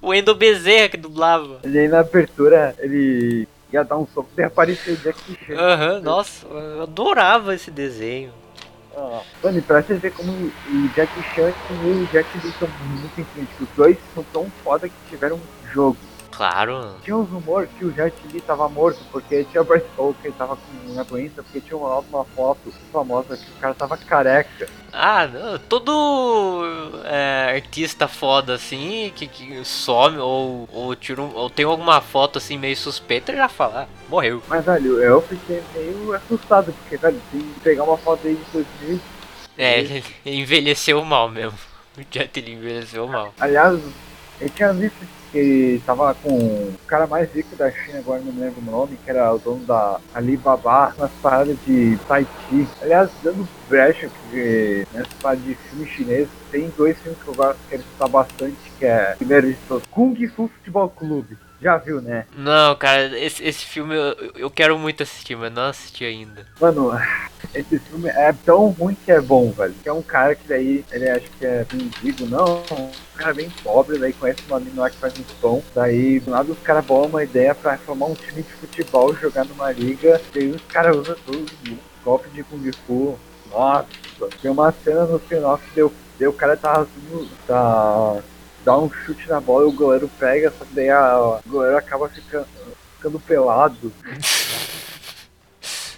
O Endo Bezerra que dublava. Ele aí na abertura, ele ia dar um soco e apareceu o Jack Chan. Aham, nossa, eu adorava esse desenho. Ah, Mano, e pra você ver como o Jack Chan e o Jack Lee são muito influentes. Os dois são tão foda que tiveram um jogo. Claro. Tinha uns rumores que o Jet Li tava morto porque tinha ou que ele tava com uma doença, porque tinha uma, uma foto famosa que o cara tava careca. Ah, não, todo é, artista foda assim, que, que some ou, ou, tira um, ou tem alguma foto assim meio suspeita, já fala, ah, morreu. Mas, velho, eu fiquei meio assustado, porque, velho, tem que pegar uma foto aí de 2000. É, ele envelheceu mal mesmo. O Jet Li envelheceu mal. Aliás, eu tinha visto que tava com o cara mais rico da China, agora não lembro o nome, que era o dono da Alibaba, nas paradas de Taiti. Aliás, dando brecha que nessa parada de filme chinês, tem dois filmes que eu gosto, quero citar bastante, que é, primeiro de todos, Kung Fu Futebol Clube. Já viu, né? Não, cara, esse, esse filme eu, eu quero muito assistir, mas não assisti ainda. Mano, esse filme é tão ruim que é bom, velho. Que é um cara que daí, ele acho que é mendigo, não, um cara bem pobre, daí conhece uma menina lá que faz um pão. Daí, do lado, os caras bolam uma ideia pra formar um time de futebol, jogar numa liga. E aí os caras usam todos os golpes de Kung Fu. Nossa, tem uma cena no final que deu, deu o cara tá, tá dá um chute na bola e o goleiro pega, só que daí a, o goleiro acaba ficando, ficando pelado.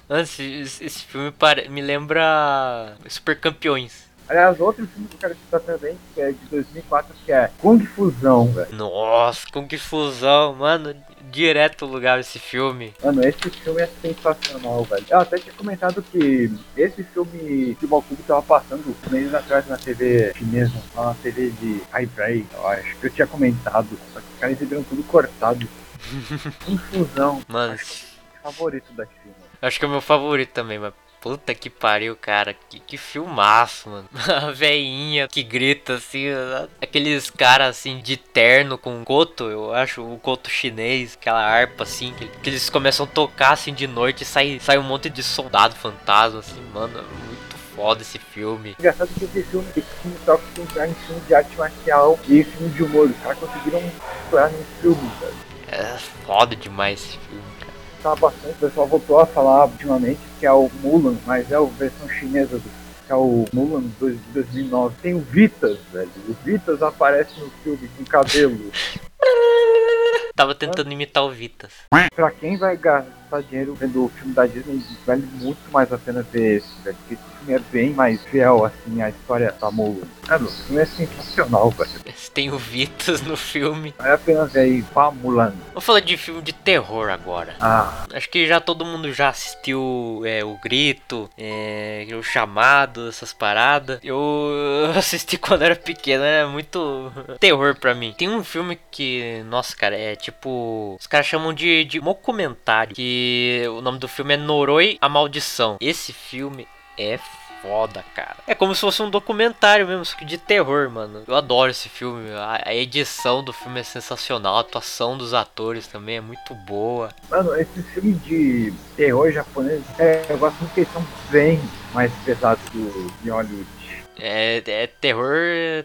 Nossa, esse, esse filme me lembra Super Campeões. Aliás, outro filme que eu quero citar também, que é de 2004, que é Kung Fusão, velho. Nossa, Kung Fusão, mano, direto lugar esse filme. Mano, esse filme é sensacional, velho. Eu até tinha comentado que esse filme de Balcube tava passando meses atrás na TV chinesa, na TV de Highbray, eu acho que eu tinha comentado, só que os caras exibiram tudo cortado. Confusão. Mano, acho que é favorito da filme. Acho que é o meu favorito também, mas Puta que pariu, cara. Que, que filmaço, mano. A veinha que grita assim. Aqueles caras assim de terno com coto, eu acho. O coto chinês, aquela harpa assim. Que, que, eles começam a tocar assim de noite e sai, sai um monte de soldado fantasma assim, mano. Muito foda esse filme. Engraçado que esse filme, esse filme toca com um filme de arte marcial e filme de humor. Os caras conseguiram misturar num filme, velho. É foda demais esse filme fala bastante, o pessoal voltou a falar ultimamente, que é o Mulan, mas é a versão chinesa do que é o Mulan de 2009. Tem o Vitas, velho. O Vitas aparece no filme com cabelo. Tava tentando imitar o Vitas. Pra quem vai gastar dinheiro vendo o filme da Disney, vale muito mais a pena ver esse, velho. Porque é bem mais fiel, assim, à história da Mulan. Cara, o filme é sensacional, velho. Tem o Vitas no filme. A pena ver aí, pá, Mulan. Vou falar de filme de terror agora. Ah. Acho que já todo mundo já assistiu é, O Grito, é, O Chamado, essas paradas. Eu assisti quando era pequeno, é muito terror pra mim. Tem um filme que, nossa, cara, é tipo. Os caras chamam de, de documentário. Que o nome do filme é Noroi a Maldição. Esse filme é foda, cara. É como se fosse um documentário mesmo, só que de terror, mano. Eu adoro esse filme. A, edição do filme é sensacional, a atuação dos atores também é muito boa. Mano, esse filme de terror japonês, é, eu gosto muito que eles são bem mais pesados do de Hollywood. É, é terror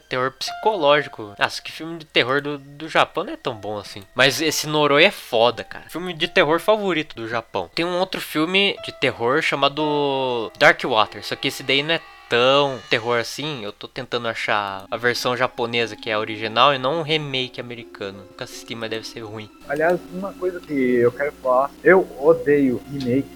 terror psicológico. Nossa, que filme de terror do, do Japão não é tão bom assim. Mas esse Noroi é foda, cara. Filme de terror favorito do Japão. Tem um outro filme de terror chamado Dark Water. Só que esse daí não é tão terror assim. Eu tô tentando achar a versão japonesa, que é a original, e não um remake americano. Nunca assisti, mas deve ser ruim. Aliás, uma coisa que eu quero falar: eu odeio remake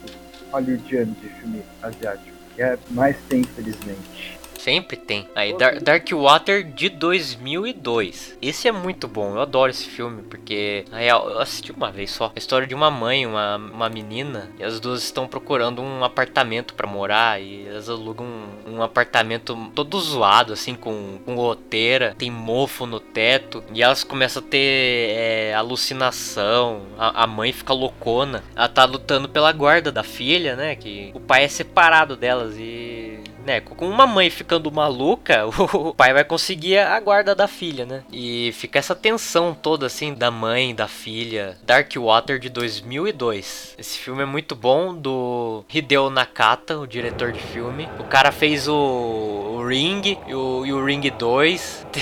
hollywoodiano de filme asiático. Que é mais tem, infelizmente. Sempre tem. Aí, Dar Dark Water de 2002. Esse é muito bom, eu adoro esse filme, porque, na real, eu assisti uma vez só. A história de uma mãe, uma, uma menina, e as duas estão procurando um apartamento para morar, e elas alugam um, um, apartamento todo zoado, assim, com, com goteira, tem mofo no teto, e elas começam a ter é, alucinação, a, a mãe fica loucona, ela tá lutando pela guarda da filha, né, que o pai é separado delas, e né, com uma mãe ficando maluca, o pai vai conseguir a guarda da filha, né? E fica essa tensão toda assim da mãe, da filha. Dark Water de 2002. Esse filme é muito bom do Hideo Nakata, o diretor de filme. O cara fez o, o Ring e o, e o Ring 2.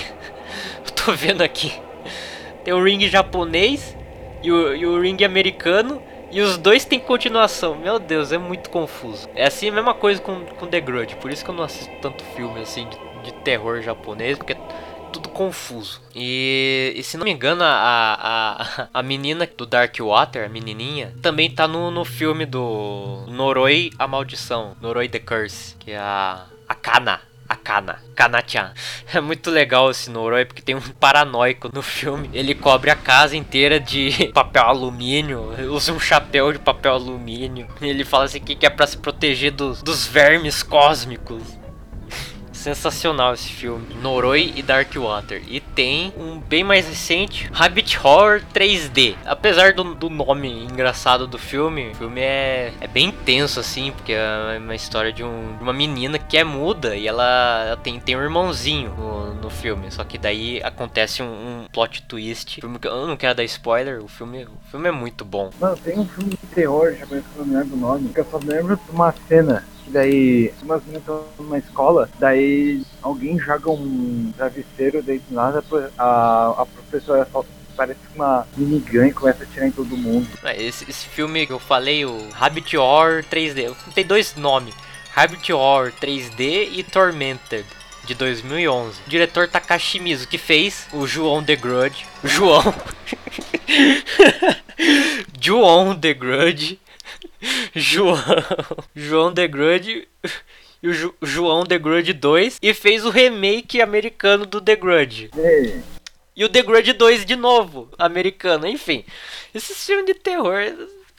Eu tô vendo aqui. Tem o Ring japonês e o, e o Ring americano. E os dois têm continuação. Meu Deus, é muito confuso. É assim a mesma coisa com, com The Grudge. Por isso que eu não assisto tanto filme assim de, de terror japonês. Porque tudo confuso. E, e se não me engano, a, a, a menina do Dark Water, a menininha, também tá no, no filme do Noroi, a Maldição. Noroi the Curse, que é a, a Kana. A Kana, Kana-chan. É muito legal esse Noroi porque tem um paranoico no filme. Ele cobre a casa inteira de papel alumínio, usa um chapéu de papel alumínio. Ele fala assim que é para se proteger dos, dos vermes cósmicos sensacional esse filme, Noroi e Dark Water. E tem um bem mais recente, Rabbit Horror 3D. Apesar do, do nome engraçado do filme, o filme é, é bem intenso assim, porque é uma história de, um, de uma menina que é muda e ela, ela tem, tem um irmãozinho no, no filme. Só que daí acontece um, um plot twist. Filme que eu não quero dar spoiler, o filme, o filme é muito bom. Mano, tem um filme de terror, já conheço o nome do nome, que eu só lembro de uma cena que daí umas meninas estão numa escola, daí alguém joga um travesseiro daí do nada, a, a professora só parece uma minigun e começa a atirar em todo mundo. Esse, esse filme que eu falei, o Rabbit Horror 3D, tem dois nomes, Rabbit Horror 3D e Tormented. De 2011. O diretor Takashi Mizu, que fez o João The Grudge. João. João The Grudge João, João The Grudge e o João The Grudge 2 e fez o remake americano do The Grudge. Ei. E o The Grudge 2 de novo, americano, enfim. Esse filme de terror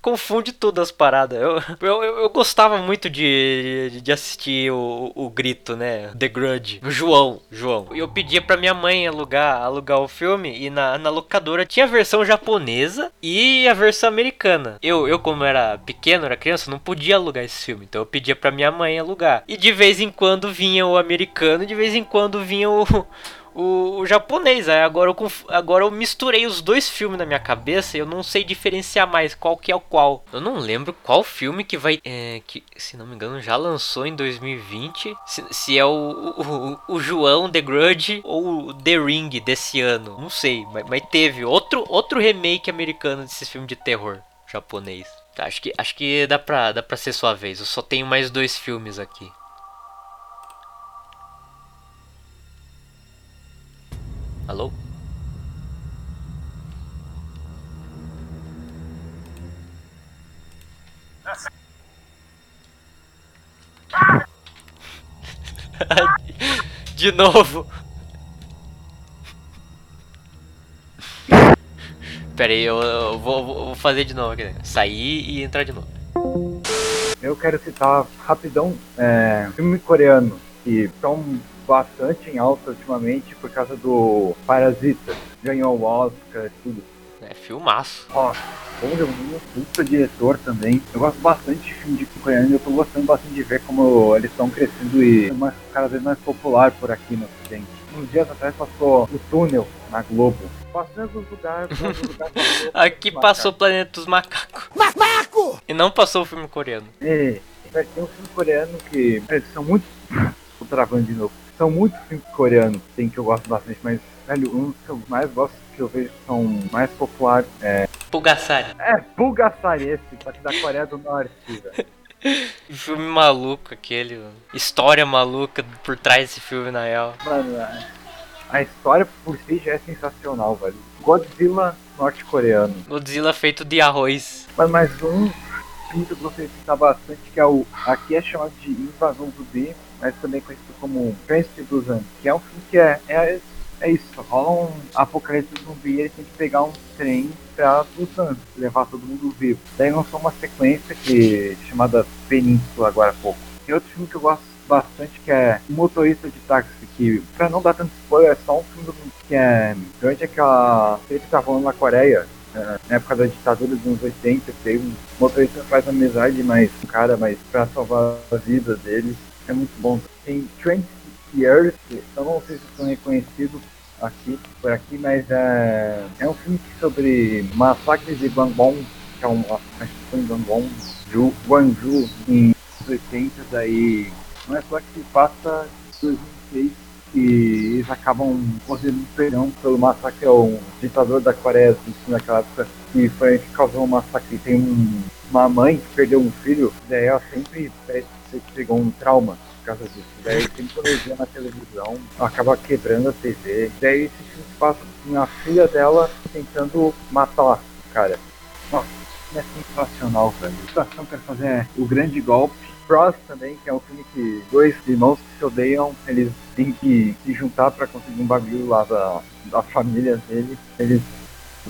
confunde todas as paradas. Eu, eu, eu, gostava muito de, de assistir o, o grito, né? The Grudge. João, João. Eu pedia pra minha mãe alugar, alugar o filme e na, na locadora tinha a versão japonesa e a versão americana. Eu, eu como era pequeno, era criança, não podia alugar esse filme. Então eu pedia pra minha mãe alugar. E de vez em quando vinha o americano de vez em quando vinha o o, o japonês. Agora eu, agora eu misturei os dois filmes na minha cabeça e eu não sei diferenciar mais qual que é o qual. Eu não lembro qual filme que vai. É, que, se não me engano, já lançou em 2020. Se, se é o, o, o, João The Grudge ou o The Ring desse ano. Não sei, mas, mas teve outro, outro remake americano desse filme de terror japonês. Acho que, acho que dá, pra, dá pra ser sua vez. Eu só tenho mais dois filmes aqui. Alô? De novo. Pera aí, eu, eu vou, vou, fazer de novo aqui. Sair e entrar de novo. Eu quero citar rapidão é, filme coreano que são bastante em alta ultimamente por causa do Parasita. Ganhou o Oscar e tudo. É filmaço. Ó, bom um puta diretor também. Eu gosto bastante de filme de coreano e eu tô gostando bastante de ver como eles estão crescendo e mais, cada vez mais popular por aqui no ocidente. Uns dias atrás passou o túnel na Globo. Passando os lugares, lugar, Aqui passou o Planeta dos Macacos. Macaco! E não passou o filme coreano. É, tem um filme coreano que eles são muito. Tô travando de novo são muitos filmes coreanos, tem que eu gosto bastante, mas, velho, um dos que eu mais gosto que eu vejo que são mais populares é. Pulgasari. É, Pulgasari esse, só que da Coreia do Norte, velho. filme maluco aquele, história maluca por trás desse filme na real. Mano, a história por si já é sensacional, velho. Godzilla norte-coreano. Godzilla feito de arroz. Mas mais um filme que eu gostei de citar bastante, que é o. Aqui é chamado de Invasão Zumbi, mas também conhecido como Príncipe dos Anjos, que é um filme que é, é, é isso, rola um apocalipse zumbi e ele tem que pegar um trem pra Busan, levar todo mundo vivo. Daí lançou uma sequência que chamada Península agora há pouco. E outro filme que eu gosto bastante que é O Motorista de Táxi, que pra não dar tanto spoiler, é só um filme que é durante aquela ele que tá rolando na Coreia, é, na época da ditadura dos anos 80, tem um motorista faz amizade, mas um cara, mas pra salvar a vida dele, é muito bom. Tem 20 Years, que eu não sei se são reconhecidos aqui, por aqui, mas é, é um filme sobre massacre de Guangdong, que é um, foi em Guangdong, Guangzhou, em 80, daí não é só que se passa em 2006 que eles acabam concedendo perdão pelo massacre ao ditador da Coreia do Sul naquela época, que foi que causou um massacre. Tem um, uma mãe que perdeu um filho, daí ela sempre parece que pegou um trauma por causa disso. Daí sempre quando eu na televisão, acaba quebrando a TV. Daí esse filme se passa com a filha dela tentando matar cara. Nossa, é sensacional, velho. A situação que fazer é o grande golpe. Frost também, que é um filme que dois irmãos que se odeiam, eles têm que se juntar pra conseguir um bagulho lá da, da família dele. Eles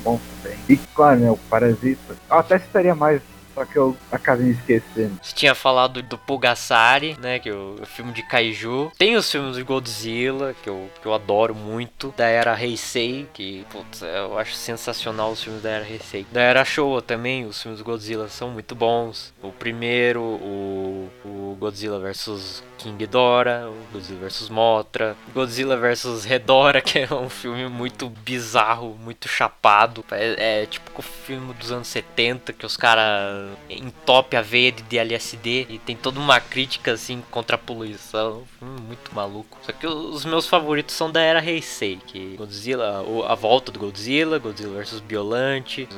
bom também. E claro, né, o Parasita. Eu até citaria mais, só que eu acabei esquecendo. Você tinha falado do Pulgasari, né? Que é o, filme de Kaiju. Tem os filmes de Godzilla, que eu, que eu adoro muito. Da era Heisei, que putz, eu acho sensacional os filmes da era Heisei. Da era Showa também, os filmes do Godzilla são muito bons. O primeiro, o, o Godzilla vs King Ghidorah, o Godzilla vs Mothra, Godzilla vs Hedora, que é um filme muito bizarro, muito chapado. É, é tipo o filme dos anos 70 que os caras entopem a veia de LSD e tem toda uma crítica assim contra a poluição. Um filme muito maluco. Só que os meus favoritos são da era Heisei, que Godzilla, a volta do Godzilla, Godzilla vs Biolante,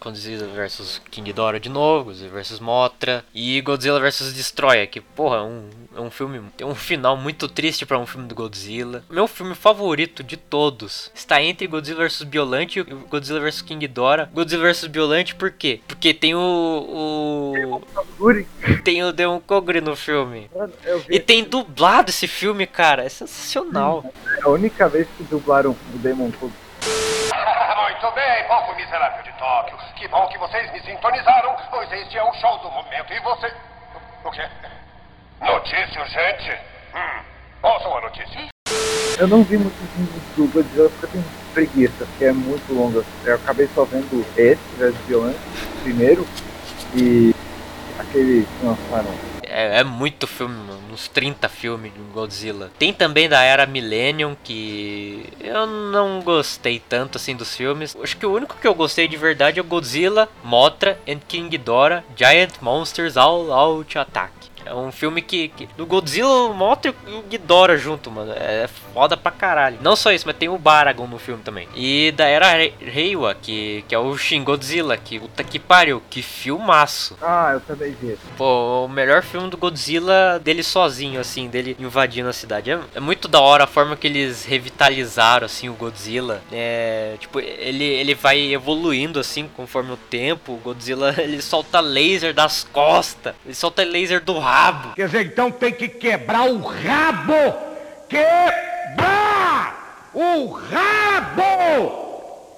Godzilla vs King Ghidorah de novo, Godzilla vs Mothra e Godzilla vs Destroyer, que porra, é um, é um filme, tem um final muito triste pra um filme do Godzilla. Meu filme favorito de todos está entre Godzilla vs Biolante e Godzilla vs King Ghidorah. Godzilla vs Biolante por quê? Porque tem o, o tem o Demon Kogre no filme. mano, E tem dublado esse filme, cara. É sensacional. a única vez que dublaram o Demon Code. Muito bem, povo miserável de Tóquio. Que bom que vocês me sintonizaram, pois este é o show do momento. E você. O quê? Notícia urgente? Hum. Ouçam a notícia. Eu não vi muitos filmes do Godzilla porque eu tenho preguiça, porque é muito longo. Eu acabei só vendo esse, versus Violante, primeiro, e aquele que lançaram. É, é muito filme. Uns 30 filmes de Godzilla. Tem também da era Millennium, que eu não gostei tanto assim dos filmes. Acho que o único que eu gostei de verdade é o Godzilla, Mothra and King Ghidorah Giant Monsters All Out Attack. É um filme que, que- do Godzilla, o Mothra e o Ghidorah junto, mano. É foda pra caralho. Não só isso, mas tem o Baragon no filme também. E da era Rei- Reiwa, que, que é o Shin Godzilla, que puta que pariu, que filmaço. Ah, eu também vi. Pô, o melhor filme do Godzilla dele sozinho, assim, dele invadindo a cidade. É, é muito da hora a forma que eles revitalizaram, assim, o Godzilla. É, tipo, ele, ele vai evoluindo, assim, conforme o tempo. O Godzilla, ele solta laser das costas. Ele solta laser do rabo. Quer dizer, então tem que quebrar o rabo! Quebrar o rabo!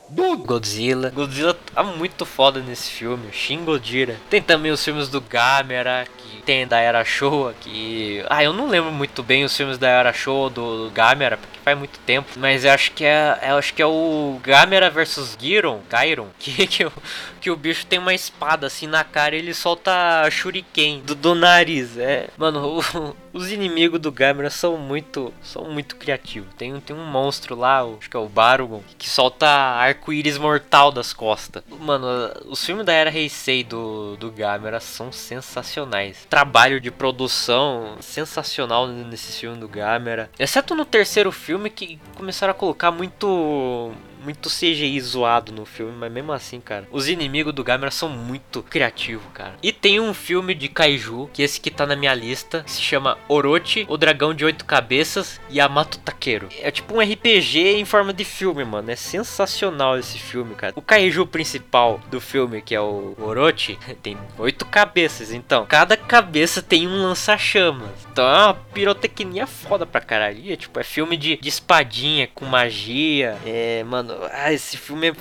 Do Godzilla. Godzilla tá muito foda nesse filme. Shin Godzilla. Tem também os filmes do Gamera, que tem da Era Showa, que... Ah, eu não lembro muito bem os filmes da Era Showa do, do Gamera, porque faz muito tempo. Mas eu acho que é, eu acho que é o Gamera versus Giron, Gairon, que, que, o, que o bicho tem uma espada assim na cara e ele solta shuriken do, do nariz. É, mano, o- os inimigos do Gamera são muito, são muito criativos. Tem, um- tem um monstro lá, acho que é o Barugon, que solta arco-íris mortal das costas. Mano, os filmes da era Heisei do, do Gamera são sensacionais. Trabalho de produção sensacional nesse filme do Gamera. Exceto no terceiro filme que começaram a colocar muito muito CGI zoado no filme, mas mesmo assim, cara, os inimigos do Gamera são muito criativos, cara. E tem um filme de Kaiju, que esse que tá na minha lista, que se chama Orochi, o dragão de oito cabeças, Yamato Takeru. É tipo um RPG em forma de filme, mano. É sensacional esse filme, cara. O Kaiju principal do filme, que é o Orochi, tem oito cabeças, então cada cabeça tem um lança-chamas. Então é uma pirotecnia foda pra caralho. E é, tipo, é filme de, de espadinha com magia. É, mano, ah, esse filme é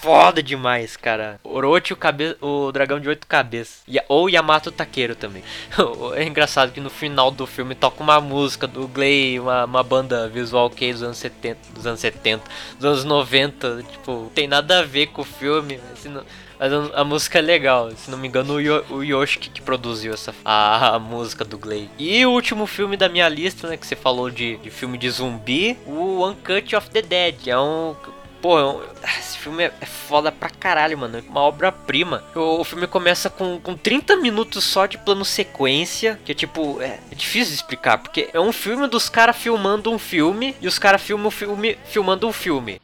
foda demais, cara. Orochi, o, cabe... o dragão de oito cabeças. Ou Yamato Takeru também. é engraçado que no final do filme toca uma música do Glay, uma, uma banda visual que dos anos 70, dos anos 70, dos anos 90. Tipo, tem nada a ver com o filme. Se não- mas a, a música é legal. Se não me engano, o, Yo, o Yoshiki que produziu essa, a, a música do Glay. E o último filme da minha lista, né? Que você falou de, de filme de zumbi. O Uncut of the Dead. É um. Pô, um- esse filme é é foda pra caralho, mano. É uma obra-prima. O, o filme começa com, com 30 minutos só de plano sequência. Que é tipo, é, é difícil de explicar. Porque é um filme dos caras filmando um filme. E os caras filmam o filme filmando um filme.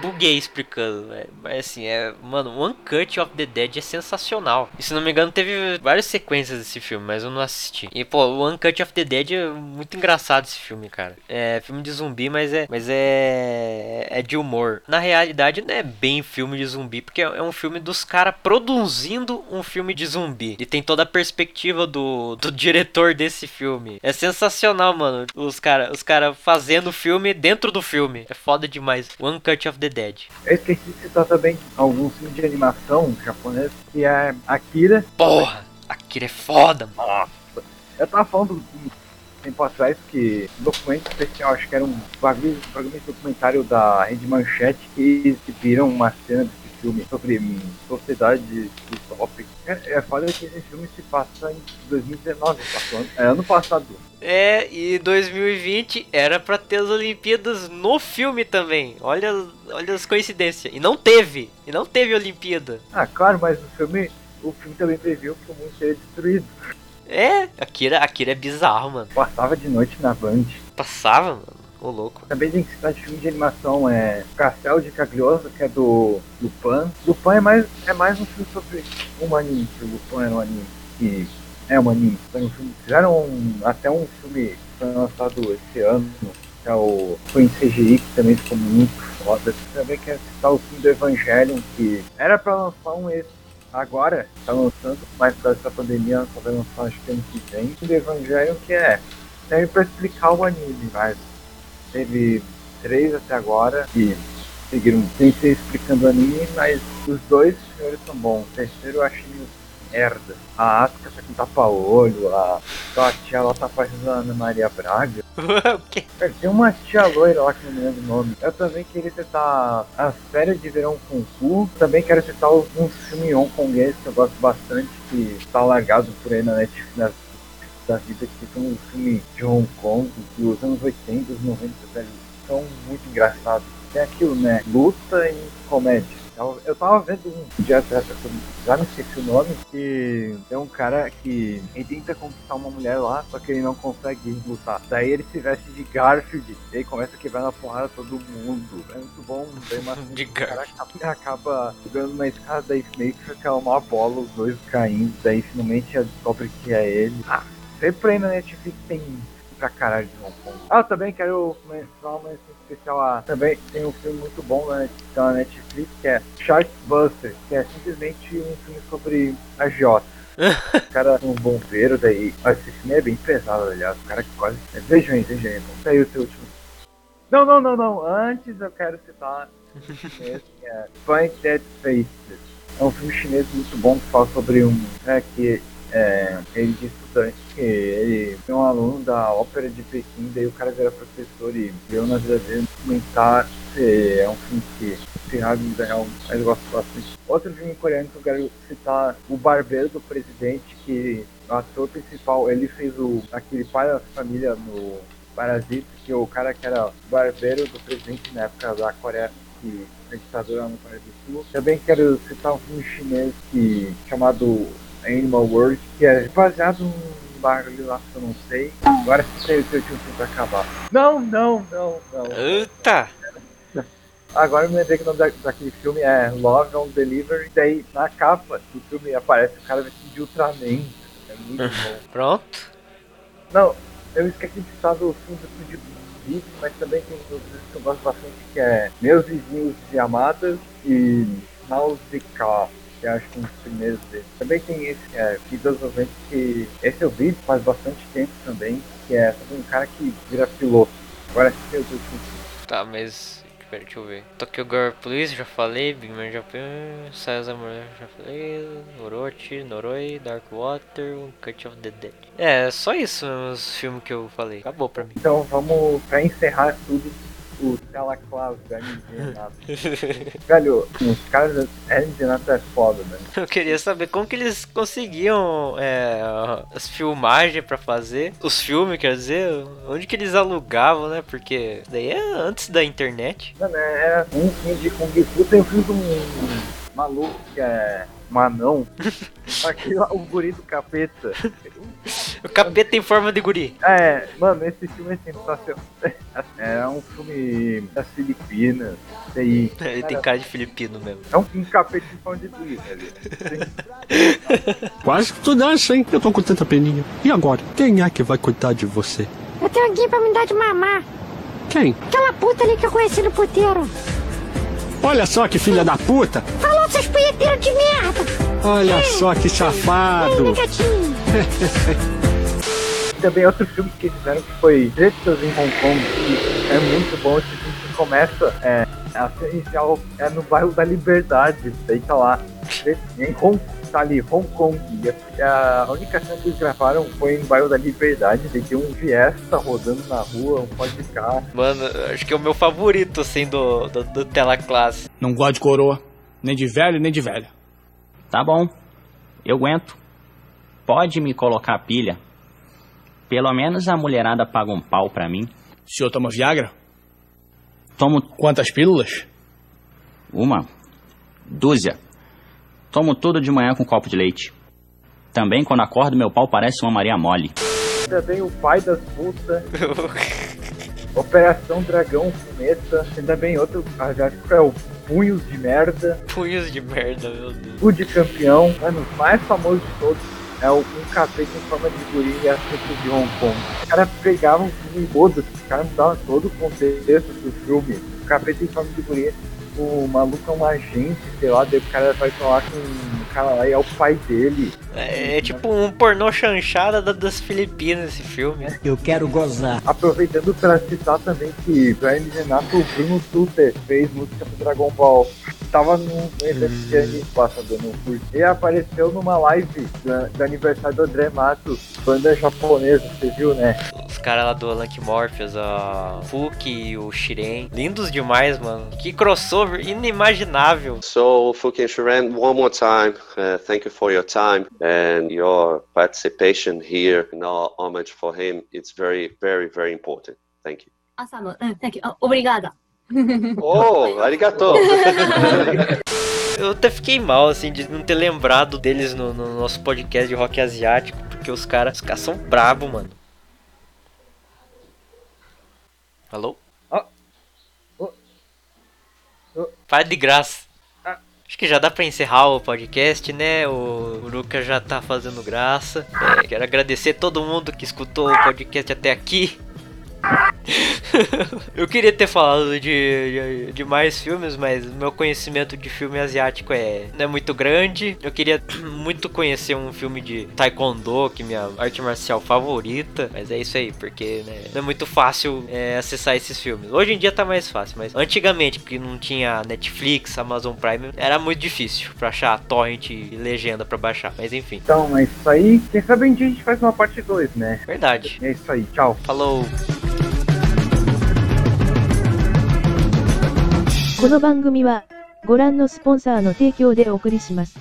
buguei explicando, velho. Mas assim, é. Mano, One Cut of the Dead é sensacional. E se não me engano, teve várias sequências desse filme, mas eu não assisti. E, pô, One Cut of the Dead é muito engraçado esse filme, cara. É filme de zumbi, mas é. Mas é. É de humor. Na realidade, não é bem filme de zumbi, porque é um filme dos caras produzindo um filme de zumbi. E tem toda a perspectiva do, do diretor desse filme. É sensacional, mano. Os caras os cara fazendo o filme dentro do filme. É foda demais. One Cut of the Dead. Eu esqueci de citar também alguns filmes de animação japonês, que é Akira. Porra! Akira é foda, mano. Eu tava falando tempo atrás que um documento especial, acho que era um um bagulho documentário da Rede Manchete que exibiram uma cena desse filme sobre sociedade distópica. É, é foda que esse filme se passa em 2019, passou ano, é ano passado. É, e 2020 era pra ter as Olimpíadas no filme também. Olha, olha as coincidências. E não teve. E não teve Olimpíada. Ah, claro, mas o filme, o filme também previu que o mundo seria destruído. É, Akira, Akira é bizarro, mano. Passava de noite na Band. Passava, mano. Ô louco. Também tem que citar de filme de animação, é Castelo de Caglioso, que é do Lupin. Lupin é mais, é mais um filme sobre um anime, que o Lupin era um anime que é um anime. Foi um filme, fizeram um, até um filme que foi lançado esse ano, que é o, foi em CGI, que também ficou muito foda. Também quero citar o filme do Evangelion, que era pra lançar um esse agora, tá lançando, mas por causa da pandemia só vai lançar acho que ano que vem. O Evangelion que é, serve pra explicar o anime, mas teve três até agora e seguiram sem ser explicando o anime, mas os dois senhores são bons. O terceiro eu achei merda. A Asuka tá com tapa-olho, a, a tia lá tá fazendo a Ana Maria Braga. o quê? Tem uma tia loira lá que não me lembro o nome. Eu também queria citar as férias de verão Kung Fu. Também quero citar alguns filmes hongkongueses que eu gosto bastante, que tá largado por aí na Netflix na- da vida, que são os filmes de Hong Kong dos anos 80, dos 90, velho. São muito engraçados. Tem aquilo, né? Luta e comédia. Eu, tava vendo um dia atrás, já me esqueci o nome, que tem um cara que ele tenta conquistar uma mulher lá, só que ele não consegue lutar. Daí ele se veste de Garfield e aí começa a quebrar na porrada todo mundo. É muito bom, tem uma De o cara acaba, acaba jogando uma escada, meio que fica uma bola, os dois caindo, daí finalmente ela descobre que é ele. Ah, sempre aí na Netflix tem pra caralho de Hong Kong. Ah, também quero mencionar uma especial a. Também tem um filme muito bom que tá na Netflix que é Sharkbuster, que é simplesmente um filme sobre agiota. o cara é um bombeiro, daí. Esse filme é bem pesado, aliás. O cara que quase. Vejam aí, vejam aí. Vamos sair o seu último. Não, não, não, não. Antes eu quero citar um chinês que é Dead Faces. É um filme chinês muito bom que fala sobre um. É, que é, ele de que ele é um aluno da ópera de Pequim, daí o cara vira professor e deu na vida dele comentar se é um filme que vida real, mas eu gosto bastante. Outro filme coreano que eu quero citar, O Barbeiro do Presidente, que o ator principal, ele fez o aquele pai da família no Parasita, que o cara que era barbeiro do presidente na época da Coreia, que a ditadura no Coreia do Sul. Também quero citar um filme chinês que, chamado Animal World, que é baseado num bagulho lá que eu não sei. Agora se sei o que eu tinha pra acabar. Não, não, não, não. Eita! Agora eu me lembrei que o nome da, daquele filme é Love on Delivery. Daí na capa do filme aparece o cara vestido de Ultraman. É muito bom. Pronto. Não, eu esqueci de citar do filme do Estúdio Ghibli, mas também tem outros que eu gosto bastante, que é Meus Vizinhos de Amadas e Nausicaa, que acho que é um dos primeiros deles. Também tem esse, que é Vidas 90, que esse eu vi faz bastante tempo também, que é um cara que vira piloto. Agora esse é o último. Tá, mas. Pera, deixa eu ver. Tokyo Girl Police, já falei. Big Man Japan. Saias Amor, já falei. Orochi, Noroi, Dark Water, Cut of the Dead. É, só isso os filmes que eu falei. Acabou pra mim. Então vamos, pra encerrar tudo, o Telaclaus da Nata. Velho, os caras da Nata é foda, né? Eu queria saber como que eles conseguiam é, as filmagens pra fazer. Os filmes, quer dizer, onde que eles alugavam, né? Porque daí é antes da internet. Mano, era um filme de Kung Fu, tem um filme do, maluco que é um anão. Lá, o guri do capeta. O capeta em forma de guri. É, mano, esse filme é sensacional. É um filme das Filipinas. Isso aí. Ele tem cara de filipino mesmo. É um, um capeta em forma de guri, velho. Quase que tu dança, hein? Eu tô com tanta peninha. E agora? Quem é que vai cuidar de você? Eu tenho alguém pra me dar de mamar. Quem? Aquela puta ali que eu conheci no puteiro. Olha só que filha da puta! Falou, seus punheteiros de merda! Olha só que safado! gatinho! Também outro filme que fizeram que foi Tretas em Hong Kong, que é muito bom. Esse filme que começa, é, a cena inicial é no bairro da Liberdade, daí tá lá, em Hong tá ali, Hong Kong. E a, a única cena que eles gravaram foi no bairro da Liberdade, daí tem um Fiesta rodando na rua, um pode de carro. Mano, acho que é o meu favorito, assim, do, do, do Tela Classe. Não gosto de coroa. Nem de velho, nem de velha. Tá bom, eu aguento. Pode me colocar a pilha. Pelo menos a mulherada paga um pau pra mim. O senhor toma Viagra? Tomo Quantas pílulas? uma, dúzia. Tomo tudo de manhã com um copo de leite. Também quando acordo meu pau parece uma Maria Mole. Também o pai das putas, Operação Dragão Fumeta, ainda bem outro asiático é o Punhos de Merda, Punhos de merda, meu Deus. o de campeão, mano, o mais famoso de todos é o um capeta em forma de guri e as pessoas de Hong Kong. Os caras pegavam o filme todo, os caras mudavam todo o contexto do filme. O capeta em forma de guri, o maluco é um agente, sei lá, daí o cara vai falar com o cara lá e é o pai dele. É, é tipo um pornô chanchada da- das Filipinas esse filme. Eu quero gozar. Aproveitando para citar também que pra ele Renato, o Bruno Suter fez música pro Dragon Ball. Tava num evento que a gente passa dando um curso. E apareceu numa live do, do aniversário do André Matos, banda japonesa, você viu, né? Os caras lá do Lank Morpheus, a Fuki e o Shiren. Lindos demais, mano. Que crossover inimaginável. So, Fuki and Shiren, one more time, uh, thank you for your time and your participation here in our homage for him it's very very very important thank you awesome uh, thank you oh, obrigada oh arigato eu até fiquei mal, assim, de não ter lembrado deles no, no nosso podcast de rock asiático, porque os caras os são brabo, mano. Alô? Ah. Oh. Oh. Oh. Para de graça. Acho que já dá pra encerrar o podcast, né? O, o Lucas já tá fazendo graça. É, quero agradecer todo mundo que escutou o podcast até aqui. Eu queria ter falado de, de, de mais filmes, mas meu conhecimento de filme asiático é, não é muito grande. Eu queria muito conhecer um filme de Taekwondo, que é minha arte marcial favorita. Mas é isso aí, porque né, não é muito fácil é, acessar esses filmes. Hoje em dia tá mais fácil, mas antigamente, porque não tinha Netflix, Amazon Prime, era muito difícil pra achar torrent e legenda pra baixar. Mas enfim, Então é isso aí. Quem sabe um dia a gente faz uma parte 2, né? verdade. É isso aí, tchau. Falou! この番組は、ご覧のスポンサーの提供でお送りします。